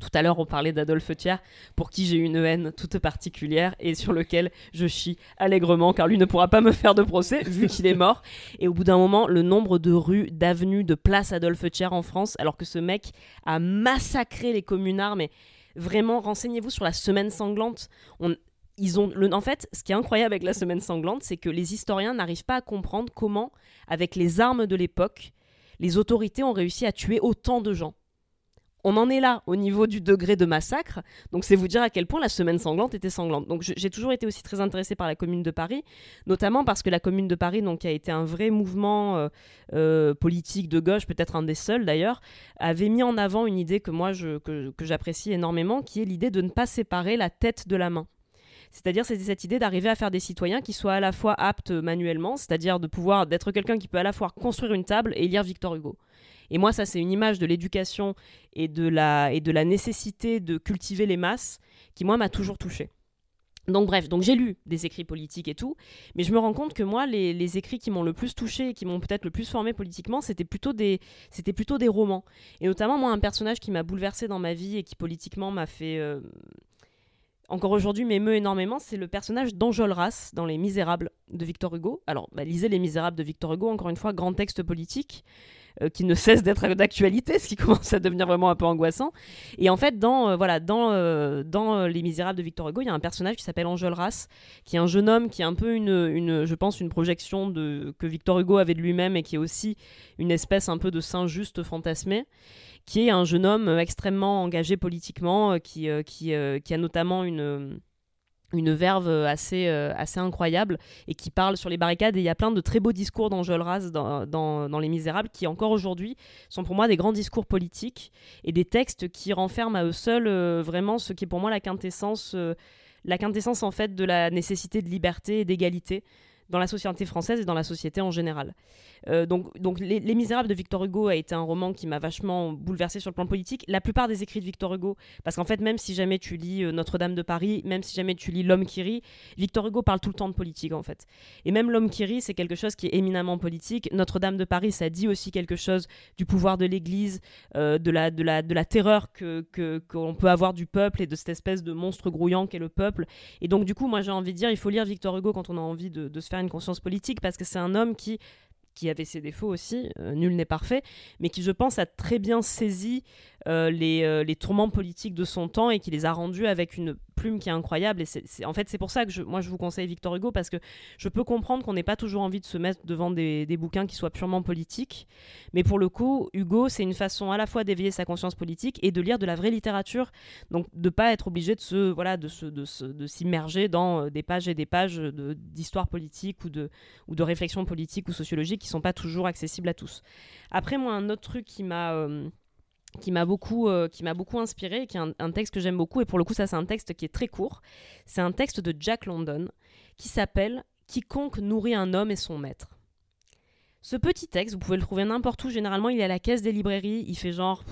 Tout à l'heure, on parlait d'Adolphe Thiers, pour qui j'ai une haine toute particulière et sur lequel je chie allègrement, car lui ne pourra pas me faire de procès, vu qu'il est mort. Et au bout d'un moment, le nombre de rues, d'avenues, de places Adolphe Thiers en France, alors que ce mec a massacré les communards, mais vraiment, renseignez-vous sur la semaine sanglante. Ils le, en fait, ce qui est incroyable avec la semaine sanglante, c'est que les historiens n'arrivent pas à comprendre comment, avec les armes de l'époque, les autorités ont réussi à tuer autant de gens. On en est là au niveau du degré de massacre, donc c'est vous dire à quel point la semaine sanglante était sanglante. Donc j'ai toujours été aussi très intéressée par la Commune de Paris, notamment parce que la Commune de Paris, donc a été un vrai mouvement euh, euh, politique de gauche, peut-être un des seuls d'ailleurs, avait mis en avant une idée que moi que, j'apprécie énormément, qui est l'idée de ne pas séparer la tête de la main. C'est-à-dire, c'était cette idée d'arriver à faire des citoyens qui soient à la fois aptes manuellement, c'est-à-dire de pouvoir d'être quelqu'un qui peut à la fois construire une table et lire Victor Hugo. Et moi, ça, c'est une image de l'éducation et de la et de la nécessité de cultiver les masses qui moi m'a toujours touchée. Donc bref, donc j'ai lu des écrits politiques et tout, mais je me rends compte que moi, les, les écrits qui m'ont le plus touché et qui m'ont peut-être le plus formé politiquement, c'était plutôt des plutôt des romans. Et notamment moi, un personnage qui m'a bouleversé dans ma vie et qui politiquement m'a fait euh, encore aujourd'hui m'émeut énormément, c'est le personnage d'Enjolras dans Les Misérables de Victor Hugo. Alors, bah, lisez Les Misérables de Victor Hugo, encore une fois, grand texte politique euh, qui ne cesse d'être d'actualité, ce qui commence à devenir vraiment un peu angoissant. Et en fait, dans, euh, voilà, dans, euh, dans Les Misérables de Victor Hugo, il y a un personnage qui s'appelle Enjolras, qui est un jeune homme qui est un peu une, une je pense, une projection de, que Victor Hugo avait de lui-même et qui est aussi une espèce un peu de Saint-Just fantasmé qui est un jeune homme extrêmement engagé politiquement, qui, qui, qui a notamment une, une verve euh, assez, euh, assez incroyable et qui parle sur les barricades. Et il y a plein de très beaux discours d'Enjolras dans, dans, dans Les Misérables qui, encore aujourd'hui, sont pour moi des grands discours politiques et des textes qui renferment à eux seuls euh, vraiment ce qui est pour moi la quintessence, la quintessence en fait de la nécessité de liberté et d'égalité dans la société française et dans la société en général. Euh, donc, donc les, Les Misérables de Victor Hugo a été un roman qui m'a vachement bouleversé sur le plan politique. La plupart des écrits de Victor Hugo, parce qu'en fait, même si jamais tu lis euh, Notre-Dame de Paris, même si jamais tu lis L'homme qui rit, Victor Hugo parle tout le temps de politique en fait. Et même L'homme qui rit, c'est quelque chose qui est éminemment politique. Notre-Dame de Paris, ça dit aussi quelque chose du pouvoir de l'Église, euh, de, la, de, la, de la terreur que qu'on peut avoir du peuple et de cette espèce de monstre grouillant qu'est le peuple. Et donc du coup, moi j'ai envie de dire, il faut lire Victor Hugo quand on a envie de se faire une conscience politique, parce que c'est un homme qui avait ses défauts aussi, euh, nul n'est parfait, mais qui, je pense, a très bien saisi euh, les, euh, les, tourments politiques de son temps et qui les a rendus avec une plume qui est incroyable. Et en fait, c'est pour ça que moi, je vous conseille Victor Hugo, parce que je peux comprendre qu'on n'ait pas toujours envie de se mettre devant des, bouquins qui soient purement politiques. Mais pour le coup, Hugo, c'est une façon à la fois d'éveiller sa conscience politique et de lire de la vraie littérature. Donc, de ne pas être obligé de, se, voilà, de, se, de, se, de s'immerger dans des pages et des pages d'histoire politique ou de, ou de réflexion politique ou sociologique qui sont pas toujours accessibles à tous. Après, moi, un autre truc qui m'a... Euh, qui m'a beaucoup, euh, qui beaucoup inspiré, qui est un, texte que j'aime beaucoup, et pour le coup ça c'est un texte qui est très court. C'est un texte de Jack London qui s'appelle Quiconque nourrit un homme et son maître. Ce petit texte, vous pouvez le trouver n'importe où. Généralement, il est à la caisse des librairies. Il fait genre,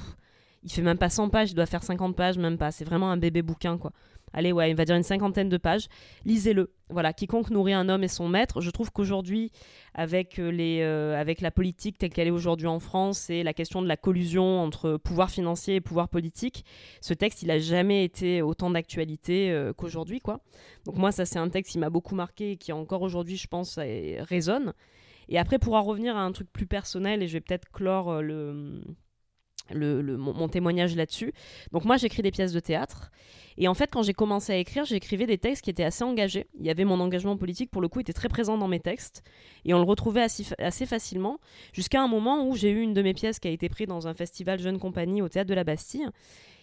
il fait même pas 100 pages. Il doit faire 50 pages, même pas. C'est vraiment un bébé bouquin quoi allez, ouais, il va dire une cinquantaine de pages. Lisez-le. Voilà, quiconque nourrit un homme et son maître. Je trouve qu'aujourd'hui, avec, euh, les, euh, avec la politique telle qu'elle est aujourd'hui en France et la question de la collusion entre pouvoir financier et pouvoir politique, ce texte, il n'a jamais été autant d'actualité euh, qu'aujourd'hui, quoi. Donc moi, ça, c'est un texte qui m'a beaucoup marqué et qui encore aujourd'hui, je pense, résonne. Et après, pour en revenir à un truc plus personnel, et je vais peut-être clore le, mon, témoignage là-dessus. Donc moi, j'écris des pièces de théâtre. Et en fait, quand j'ai commencé à écrire, j'écrivais des textes qui étaient assez engagés. Il y avait mon engagement politique, pour le coup, était très présent dans mes textes. Et on le retrouvait assez facilement, jusqu'à un moment où j'ai eu une de mes pièces qui a été prise dans un festival Jeune Compagnie au Théâtre de la Bastille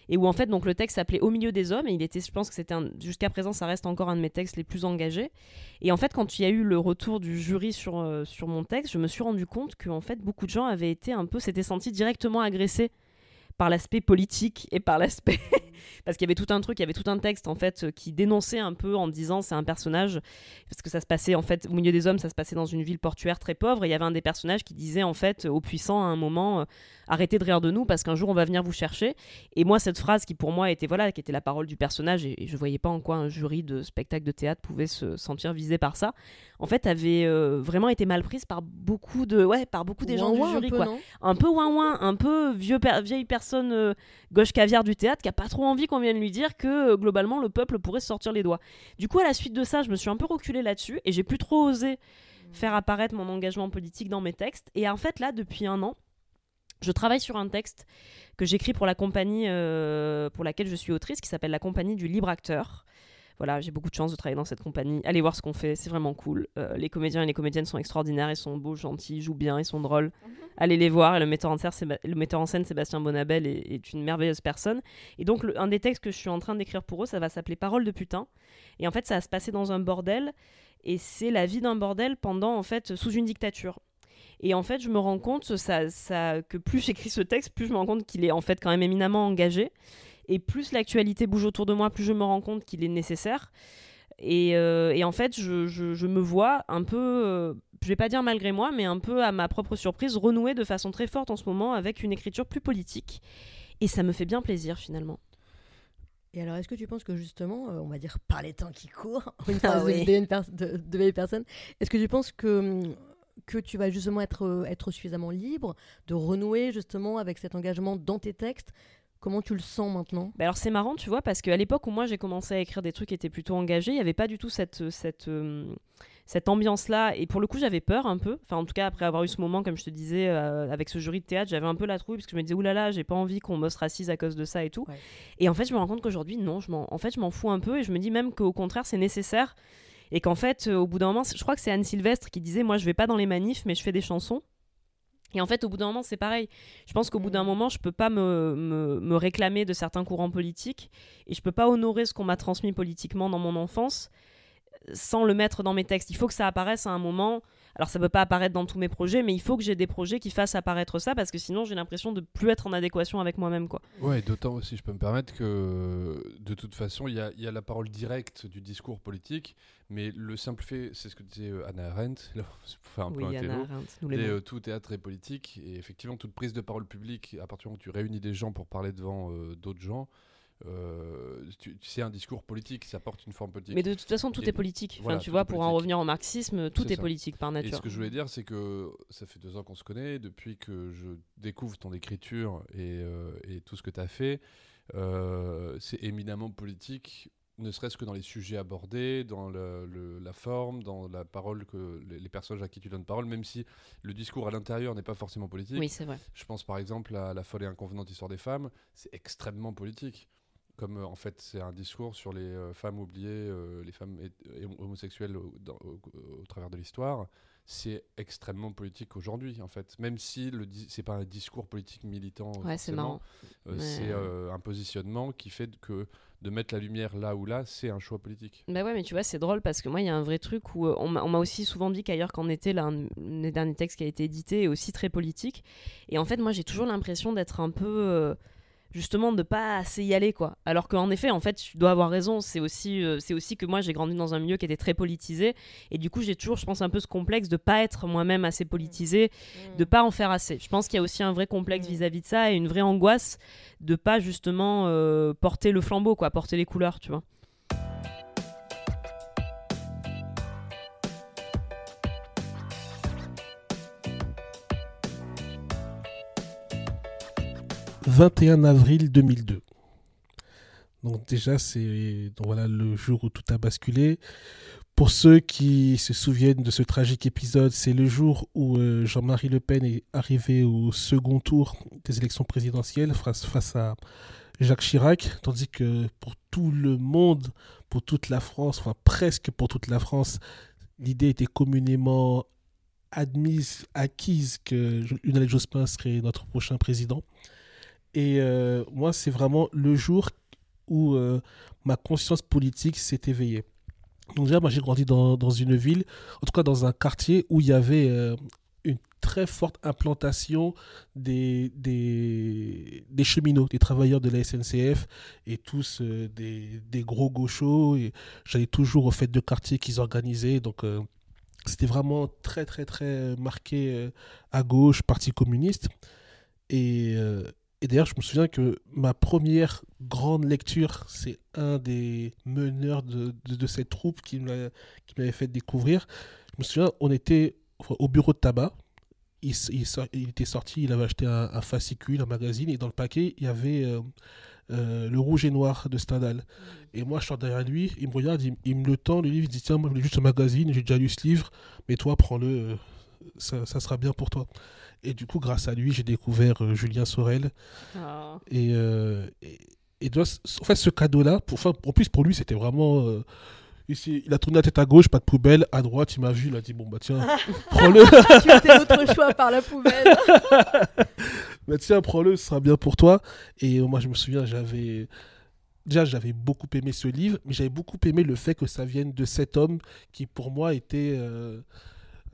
et où en fait donc le texte s'appelait Au milieu des hommes et il était je pense que c'était jusqu'à présent ça reste encore un de mes textes les plus engagés. Et en fait quand il y a eu le retour du jury sur, euh, sur mon texte je me suis rendu compte que en fait beaucoup de gens avaient été un peu s'étaient sentis directement agressés par l'aspect politique et par l'aspect parce qu'il y avait tout un truc, il y avait tout un texte en fait qui dénonçait un peu en disant c'est un personnage parce que ça se passait en fait au milieu des hommes, ça se passait dans une ville portuaire très pauvre et il y avait un des personnages qui disait en fait aux puissants à un moment euh, arrêtez de rire de nous parce qu'un jour on va venir vous chercher. Et moi cette phrase qui pour moi était voilà qui était la parole du personnage et, je voyais pas en quoi un jury de spectacle de théâtre pouvait se sentir visé par ça en fait avait euh, vraiment été mal prise par beaucoup de ouais par beaucoup des gens du jury un peu, quoi. un peu ouin ouin un peu vieux vieille personne euh, gauche caviar du théâtre qui a pas trop envie qu'on vienne lui dire que euh, globalement le peuple pourrait se sortir les doigts. Du coup, à la suite de ça, je me suis un peu reculée là-dessus et j'ai plus trop osé faire apparaître mon engagement politique dans mes textes. Et en fait, là, depuis un an, je travaille sur un texte que j'écris pour la compagnie euh, pour laquelle je suis autrice, qui s'appelle la compagnie du libre acteur. Voilà, j'ai beaucoup de chance de travailler dans cette compagnie. Allez voir ce qu'on fait, c'est vraiment cool. Euh, les comédiens et les comédiennes sont extraordinaires, ils sont beaux, gentils, ils jouent bien, ils sont drôles. Mhm. Allez les voir. Et le metteur en scène, le metteur en scène Sébastien Bonabel est, une merveilleuse personne. Et donc, un des textes que je suis en train d'écrire pour eux, ça va s'appeler Parole de putain. Et en fait, ça va se passer dans un bordel. Et c'est la vie d'un bordel pendant, en fait, sous une dictature. Et en fait, je me rends compte ça, ça, que plus j'écris ce texte, plus je me rends compte qu'il est en fait quand même éminemment engagé. Et plus l'actualité bouge autour de moi, plus je me rends compte qu'il est nécessaire. Et, euh, et, en fait, je, je, me vois un peu, euh, je vais pas dire malgré moi, mais un peu à ma propre surprise, renouer de façon très forte en ce moment avec une écriture plus politique. Et ça me fait bien plaisir finalement. Et alors, est-ce que tu penses que justement, euh, on va dire par les temps qui courent, une ah de, de, vieille personne, est-ce que tu penses que, que tu vas justement être, être suffisamment libre de renouer justement avec cet engagement dans tes textes Comment tu le sens maintenant? Bah Alors c'est marrant, tu vois, parce qu'à l'époque où moi j'ai commencé à écrire des trucs qui étaient plutôt engagés, il n'y avait pas du tout cette, cette, euh, cette ambiance-là. Et pour le coup, j'avais peur un peu. Enfin, en tout cas, après avoir eu ce moment, comme je te disais, euh, avec ce jury de théâtre, j'avais un peu la trouille parce que je me disais, oulala, j'ai pas envie qu'on m'ostracise à cause de ça et tout. Et en fait, je me rends compte qu'aujourd'hui, non, je en, en fait, je m'en fous un peu et je me dis même qu'au contraire, c'est nécessaire. Et qu'en fait, euh, au bout d'un moment, je crois que c'est Anne Sylvestre qui disait, moi, je vais pas dans les manifs, mais je fais des chansons. Et en fait, au bout d'un moment, c'est pareil. Je pense qu'au bout d'un mm. moment, je peux pas me, me, réclamer de certains courants politiques et je peux pas honorer ce qu'on m'a transmis politiquement dans mon enfance sans le mettre dans mes textes. Il faut que ça apparaisse à un moment. Alors ça peut pas apparaître dans tous mes projets, mais il faut que j'ai des projets qui fassent apparaître ça parce que sinon j'ai l'impression de plus être en adéquation avec moi-même quoi. Ouais, d'autant aussi je peux me permettre que de toute façon il y a, y a, la parole directe du discours politique, mais le simple fait, c'est ce que disait euh, Anna Arendt, pour faire un peu un télo, euh, tout théâtre est politique et effectivement toute prise de parole publique à partir du moment où tu réunis des gens pour parler devant euh, d'autres gens. Euh, c'est un discours politique, ça porte une forme politique. Mais de toute façon, tout est politique. Enfin, tu vois, pour en revenir au marxisme, tout est, politique par nature. Et ce que je voulais dire, c'est que ça fait deux ans qu'on se connaît, depuis que je découvre ton écriture et, euh, et tout ce que tu as fait, euh, c'est éminemment politique ne serait-ce que dans les sujets abordés, dans le, la forme, dans la parole que les, personnages à qui tu donnes parole, même si le discours à l'intérieur n'est pas forcément politique. Oui, c'est vrai. Je pense par exemple à La folle et inconvenante histoire des femmes, c'est extrêmement politique. Comme euh, en fait c'est un discours sur les euh, femmes oubliées, euh, les femmes homosexuelles au, au, travers de l'histoire, c'est extrêmement politique aujourd'hui en fait. Même si le c'est pas un discours politique militant, ouais, c'est c'est un positionnement qui fait que de mettre la lumière là ou là, c'est un choix politique. Bah ouais, mais tu vois, c'est drôle parce que moi, il y a un vrai truc où on m'a aussi souvent dit qu'ailleurs qu'en été, là, un des derniers textes qui a été édité est aussi très politique. Et en fait, moi, j'ai toujours l'impression d'être un peu. Justement de pas assez y aller quoi. Alors qu'en effet en fait tu dois avoir raison. C'est aussi euh, c'est aussi que moi j'ai grandi dans un milieu qui était très politisé. Et du coup j'ai toujours je pense un peu ce complexe de pas être moi-même assez politisé mmh. de pas en faire assez. Je pense qu'il y a aussi un vrai complexe mmh. vis-à-vis de ça et une vraie angoisse de pas justement euh, porter le flambeau quoi porter les couleurs tu vois 21 avril 2002. Donc déjà, c'est voilà le jour où tout a basculé. Pour ceux qui se souviennent de ce tragique épisode, c'est le jour où euh, Jean-Marie Le Pen est arrivé au second tour des élections présidentielles face, à Jacques Chirac, tandis que pour tout le monde, pour toute la France, enfin presque pour toute la France, l'idée était communément admise, acquise que Lionel Jospin serait notre prochain président. Et euh, moi, c'est vraiment le jour où euh, ma conscience politique s'est éveillée. Donc déjà, moi, j'ai grandi dans, dans, une ville, en tout cas dans un quartier où il y avait euh, une très forte implantation des, des, des, cheminots, des travailleurs de la SNCF, et tous des, des, gros gauchos. J'allais toujours aux fêtes de quartier qu'ils organisaient. Donc c'était vraiment très, très, très marqué à gauche, Parti communiste. Et et d'ailleurs, je me souviens que ma première grande lecture, c'est un des meneurs de, de, cette troupe qui m'avait fait découvrir. Je me souviens, on était au bureau de tabac. Il, il, était sorti, il avait acheté un, fascicule, un magazine, et dans le paquet, il y avait euh, euh, Le Rouge et Noir de Stendhal. Et moi, je sors derrière lui, il me regarde, il, me le tend, le livre, il dit Tiens, moi, je juste un magazine, j'ai déjà lu ce livre, mais toi, prends-le, euh, ça, ça, sera bien pour toi. Et du coup, grâce à lui, j'ai découvert euh, Julien Sorel. Et, euh, et, et en fait, ce cadeau-là, pour, en plus pour lui, c'était vraiment. Euh, ici, il a tourné la tête à gauche, pas de poubelle. À droite, il m'a vu, il a dit Bon, bah tiens, prends-le. tu as fait d'autres choix par la poubelle. bah tiens, prends-le, ce sera bien pour toi. Et moi, je me souviens, j'avais. Déjà, j'avais beaucoup aimé ce livre, mais j'avais beaucoup aimé le fait que ça vienne de cet homme qui, pour moi, était. Euh,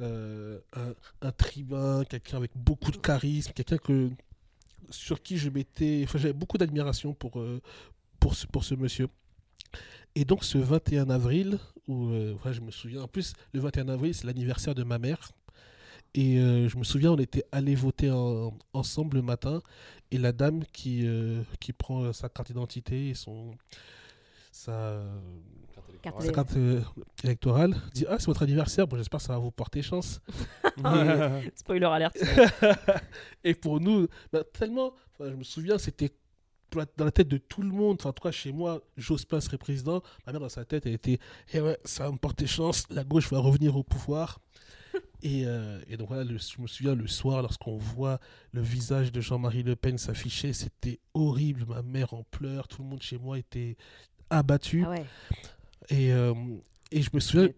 un, tribun, quelqu'un avec beaucoup de charisme, quelqu'un que sur qui je m'étais, j'avais beaucoup d'admiration pour, euh, pour, ce, monsieur. Et donc ce 21 avril, où euh, je me souviens, en plus le 21 avril c'est l'anniversaire de ma mère, et je me souviens on était allés voter ensemble le matin, et la dame qui, qui prend sa carte d'identité et son, sa carte, euh, électorale, dit Ah, c'est votre anniversaire, bon, j'espère que ça va vous porter chance. Spoiler alerte. et pour nous, bah, tellement, je me souviens, c'était dans la tête de tout le monde, enfin, en tout cas chez moi, Jospin serait président. Ma mère, dans sa tête, elle était eh ouais, ça va me porter chance, la gauche va revenir au pouvoir. et, euh, et, donc voilà, je me souviens le soir, lorsqu'on voit le visage de Jean-Marie Le Pen s'afficher, c'était horrible. Ma mère en pleurs, tout le monde chez moi était abattu. Ah ouais. Et, euh, et je me souviens,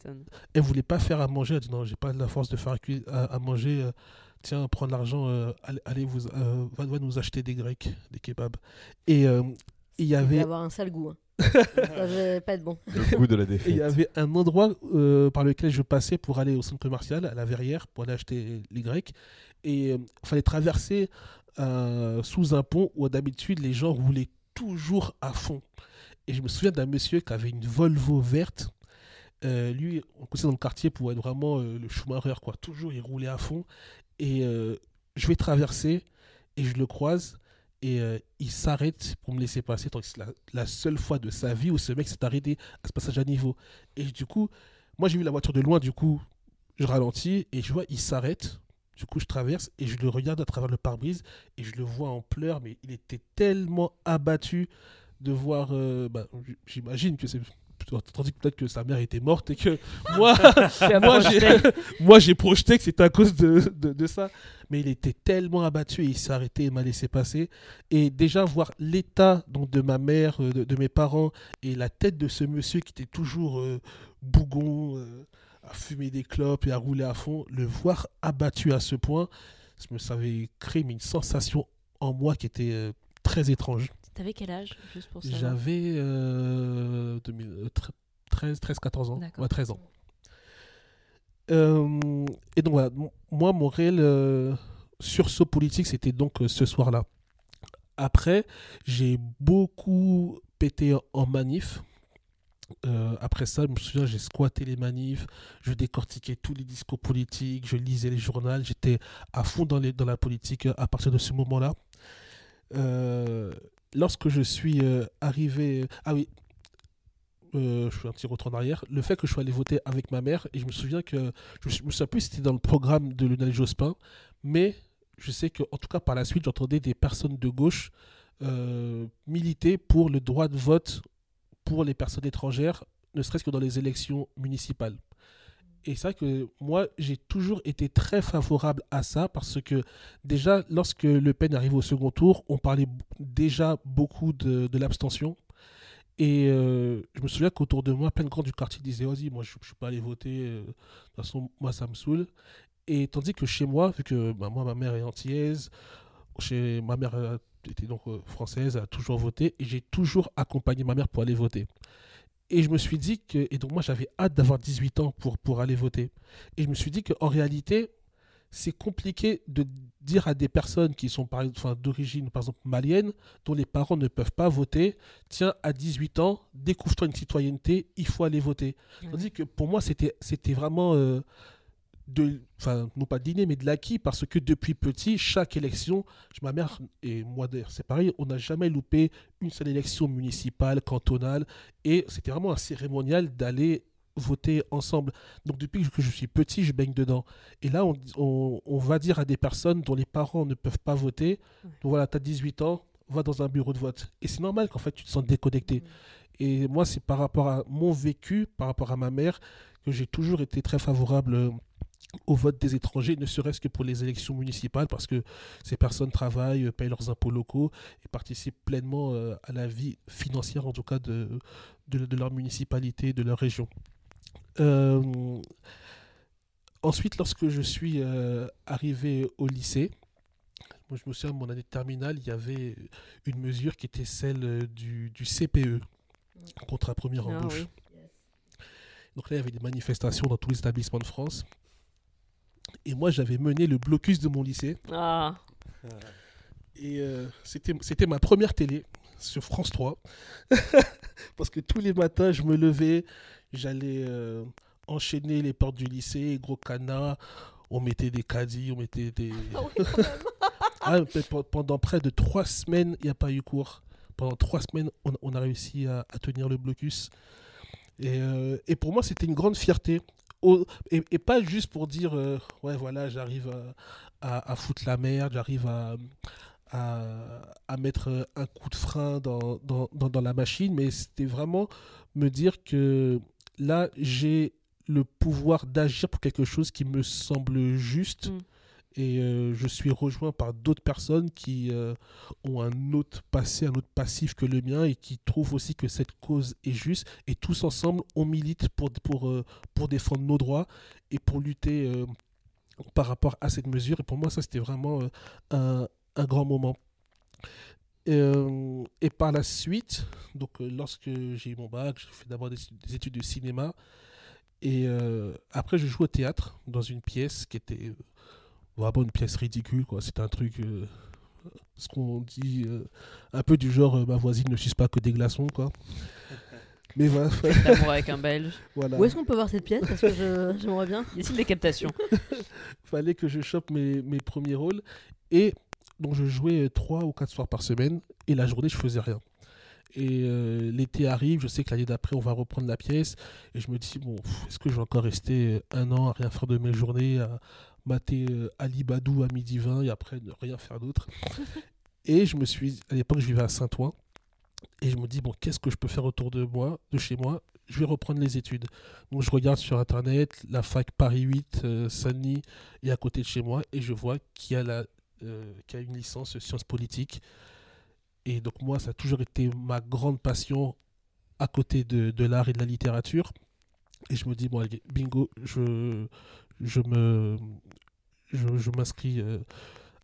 elle voulait pas faire à manger. Elle dit non, j'ai pas la force de faire à, manger. Euh, tiens, prends de l'argent, euh, allez, vous, va, nous acheter des grecs, des kebabs. Et il y avait. avoir un sale goût. Hein. ça va pas être bon. Le goût de la défaite. Il y avait un endroit par lequel je passais pour aller au centre commercial, à la Verrière, pour aller acheter les grecs. Et il fallait traverser sous un pont où d'habitude les gens roulaient toujours à fond. Et je me souviens d'un monsieur qui avait une Volvo verte. Euh, lui, on connaissait dans le quartier pour être vraiment euh, le Schumacher, quoi. Toujours, il roulait à fond. Et euh, je vais traverser et je le croise. Et il s'arrête pour me laisser passer. C'est la, la, seule fois de sa vie où ce mec s'est arrêté à ce passage à niveau. Et du coup, moi, j'ai vu la voiture de loin. Du coup, je ralentis et je vois, il s'arrête. Du coup, je traverse et je le regarde à travers le pare-brise et je le vois en pleurs, mais il était tellement abattu de voir. euh, bah, J'imagine que c'est. Tandis que peut-être que sa mère était morte et que moi, moi, j'ai, projeté que c'était à cause de, de, de ça. Mais il était tellement abattu et il s'est arrêté et m'a laissé passer. Et déjà voir l'état donc, de ma mère, euh, de, de mes parents et la tête de ce monsieur qui était toujours euh, bougon, euh, à fumer des clopes et à rouler à fond, le voir abattu à ce point, ça me ça avait créé mais une sensation en moi qui était euh, très étrange. T'avais quel âge Juste pour savoir. J'avais euh, 2000, euh, tre- 13, 13, 14 ans. D'accord. Ouais, 13 ans. Euh, et donc voilà, moi, mon réel euh, sursaut politique, c'était donc euh, ce soir-là. Après, j'ai beaucoup pété en- manif. Euh, après ça, je me souviens, j'ai squatté les manifs, je décortiquais tous les discours politiques, je lisais les journaux, j'étais à fond dans, les, dans la politique euh, à partir de ce moment-là. Euh, lorsque je suis euh, arrivé. Ah oui, euh, je fais un petit retour en arrière. Le fait que je sois allé voter avec ma mère, et je me souviens que. Je me souviens plus si c'était dans le programme de Lionel Jospin, mais je sais que, en tout cas, par la suite, j'entendais des personnes de gauche euh, militer pour le droit de vote pour les personnes étrangères, ne serait-ce que dans les élections municipales. Et c'est vrai que moi, j'ai toujours été très favorable à ça parce que déjà, lorsque Le Pen arrive au second tour, on parlait déjà beaucoup de, l'abstention. Et euh, je me souviens qu'autour de moi, plein de gens du quartier disaient Vas-y, moi, je ne suis pas allé voter. euh, De toute façon, moi, ça me saoule. Et tandis que chez moi, vu que bah, moi, ma mère est antillaise, chez ma mère euh, était donc française, a toujours voté, et j'ai toujours accompagné ma mère pour aller voter. Et je me suis dit que, et donc moi j'avais hâte d'avoir 18 ans pour, pour aller voter. Et je me suis dit qu'en réalité, c'est compliqué de dire à des personnes qui sont enfin, d'origine, par exemple, malienne, dont les parents ne peuvent pas voter, tiens, à 18 ans, découvre-toi une citoyenneté, il faut aller voter. Tandis que pour moi, c'était, c'était vraiment, euh, de, enfin, non pas l'inné, mais de l'acquis, parce que depuis petit, chaque élection, ma mère et moi d'ailleurs, c'est pareil, on n'a jamais loupé une seule élection municipale, cantonale, et c'était vraiment un cérémonial d'aller voter ensemble. Donc depuis que je suis petit, je baigne dedans. Et là, on, on- on va dire à des personnes dont les parents ne peuvent pas voter, Ouais. donc voilà, tu as 18 ans, va dans un bureau de vote. Et c'est normal qu'en fait, tu te sens déconnecté. Et moi, c'est par rapport à mon vécu, par rapport à ma mère, que j'ai toujours été très favorable euh, au vote des étrangers, ne serait-ce que pour les élections municipales, parce que ces personnes travaillent, payent leurs impôts locaux et participent pleinement euh, à la vie financière, en tout cas, de, de, de leur municipalité, de leur région. Euh, ensuite, lorsque je suis euh, arrivé au lycée, moi, je me souviens, mon année de terminale, il y avait une mesure qui était celle du, du CPE, contre la première Ah embauche. oui. Donc là, il y avait des manifestations dans tous les établissements de France. Et moi, j'avais mené le blocus de mon lycée. Ah, Et euh, c'était ma première télé sur France 3. Parce que tous les matins, je me levais, j'allais euh, enchaîner les portes du lycée, gros cadenas. On mettait des caddies, on mettait des. Ah, pe- pendant près de trois semaines, il n'y a pas eu cours. Pendant trois semaines, on, on a réussi à, à tenir le blocus. Et, euh, et pour moi, c'était une grande fierté. Et, pas juste pour dire, euh, ouais, voilà, j'arrive à, à- à foutre la merde, j'arrive à, à, mettre un coup de frein dans, dans, dans, dans la machine, mais c'était vraiment me dire que là, j'ai le pouvoir d'agir pour quelque chose qui me semble juste. Mm. Et euh, je suis rejoint par d'autres personnes qui euh, ont un autre passé, un autre passif que le mien et qui trouvent aussi que cette cause est juste. Et tous ensemble, on milite pour, pour, euh, pour défendre nos droits et pour lutter par rapport à cette mesure. Et pour moi, ça, c'était vraiment un, un grand moment. Et par la suite, donc lorsque j'ai eu mon bac, j'ai fait d'abord des, des études de cinéma. Et après, je joue au théâtre dans une pièce qui était vraiment une pièce ridicule. quoi. C'était un truc, euh, ce qu'on dit, euh, un peu du genre euh, ma voisine ne suce pas que des glaçons. quoi. Mais voilà. d'amour avec un Belge. voilà. Où est-ce qu'on peut voir cette pièce? Parce que je- j'aimerais bien. Y a-t-il des captations fallait que je chope mes, mes premiers rôles. Et donc, je jouais trois ou quatre soirs par semaine. Et la journée, je faisais rien. Et euh, l'été arrive, je sais que l'année d'après, on va reprendre la pièce. Et je me dis, bon, pff, est-ce que je vais encore rester un an à rien faire de mes journées, à mater euh, Ali Badou à midi 20 et après ne rien faire d'autre Et je me suis, à l'époque, je vivais à Saint-Ouen. Et je me dis, bon, qu'est-ce que je peux faire autour de moi, de chez moi? Je vais reprendre les études. Donc je regarde sur Internet, la fac Paris 8, euh, Sani est à côté de chez moi, et je vois qu'il y, a la, euh, qu'il y a une licence sciences politiques. Et donc moi, ça a toujours été ma grande passion à côté de, de l'art et de la littérature. Et je me dis, bon, bingo, je, je me je, m'inscris euh,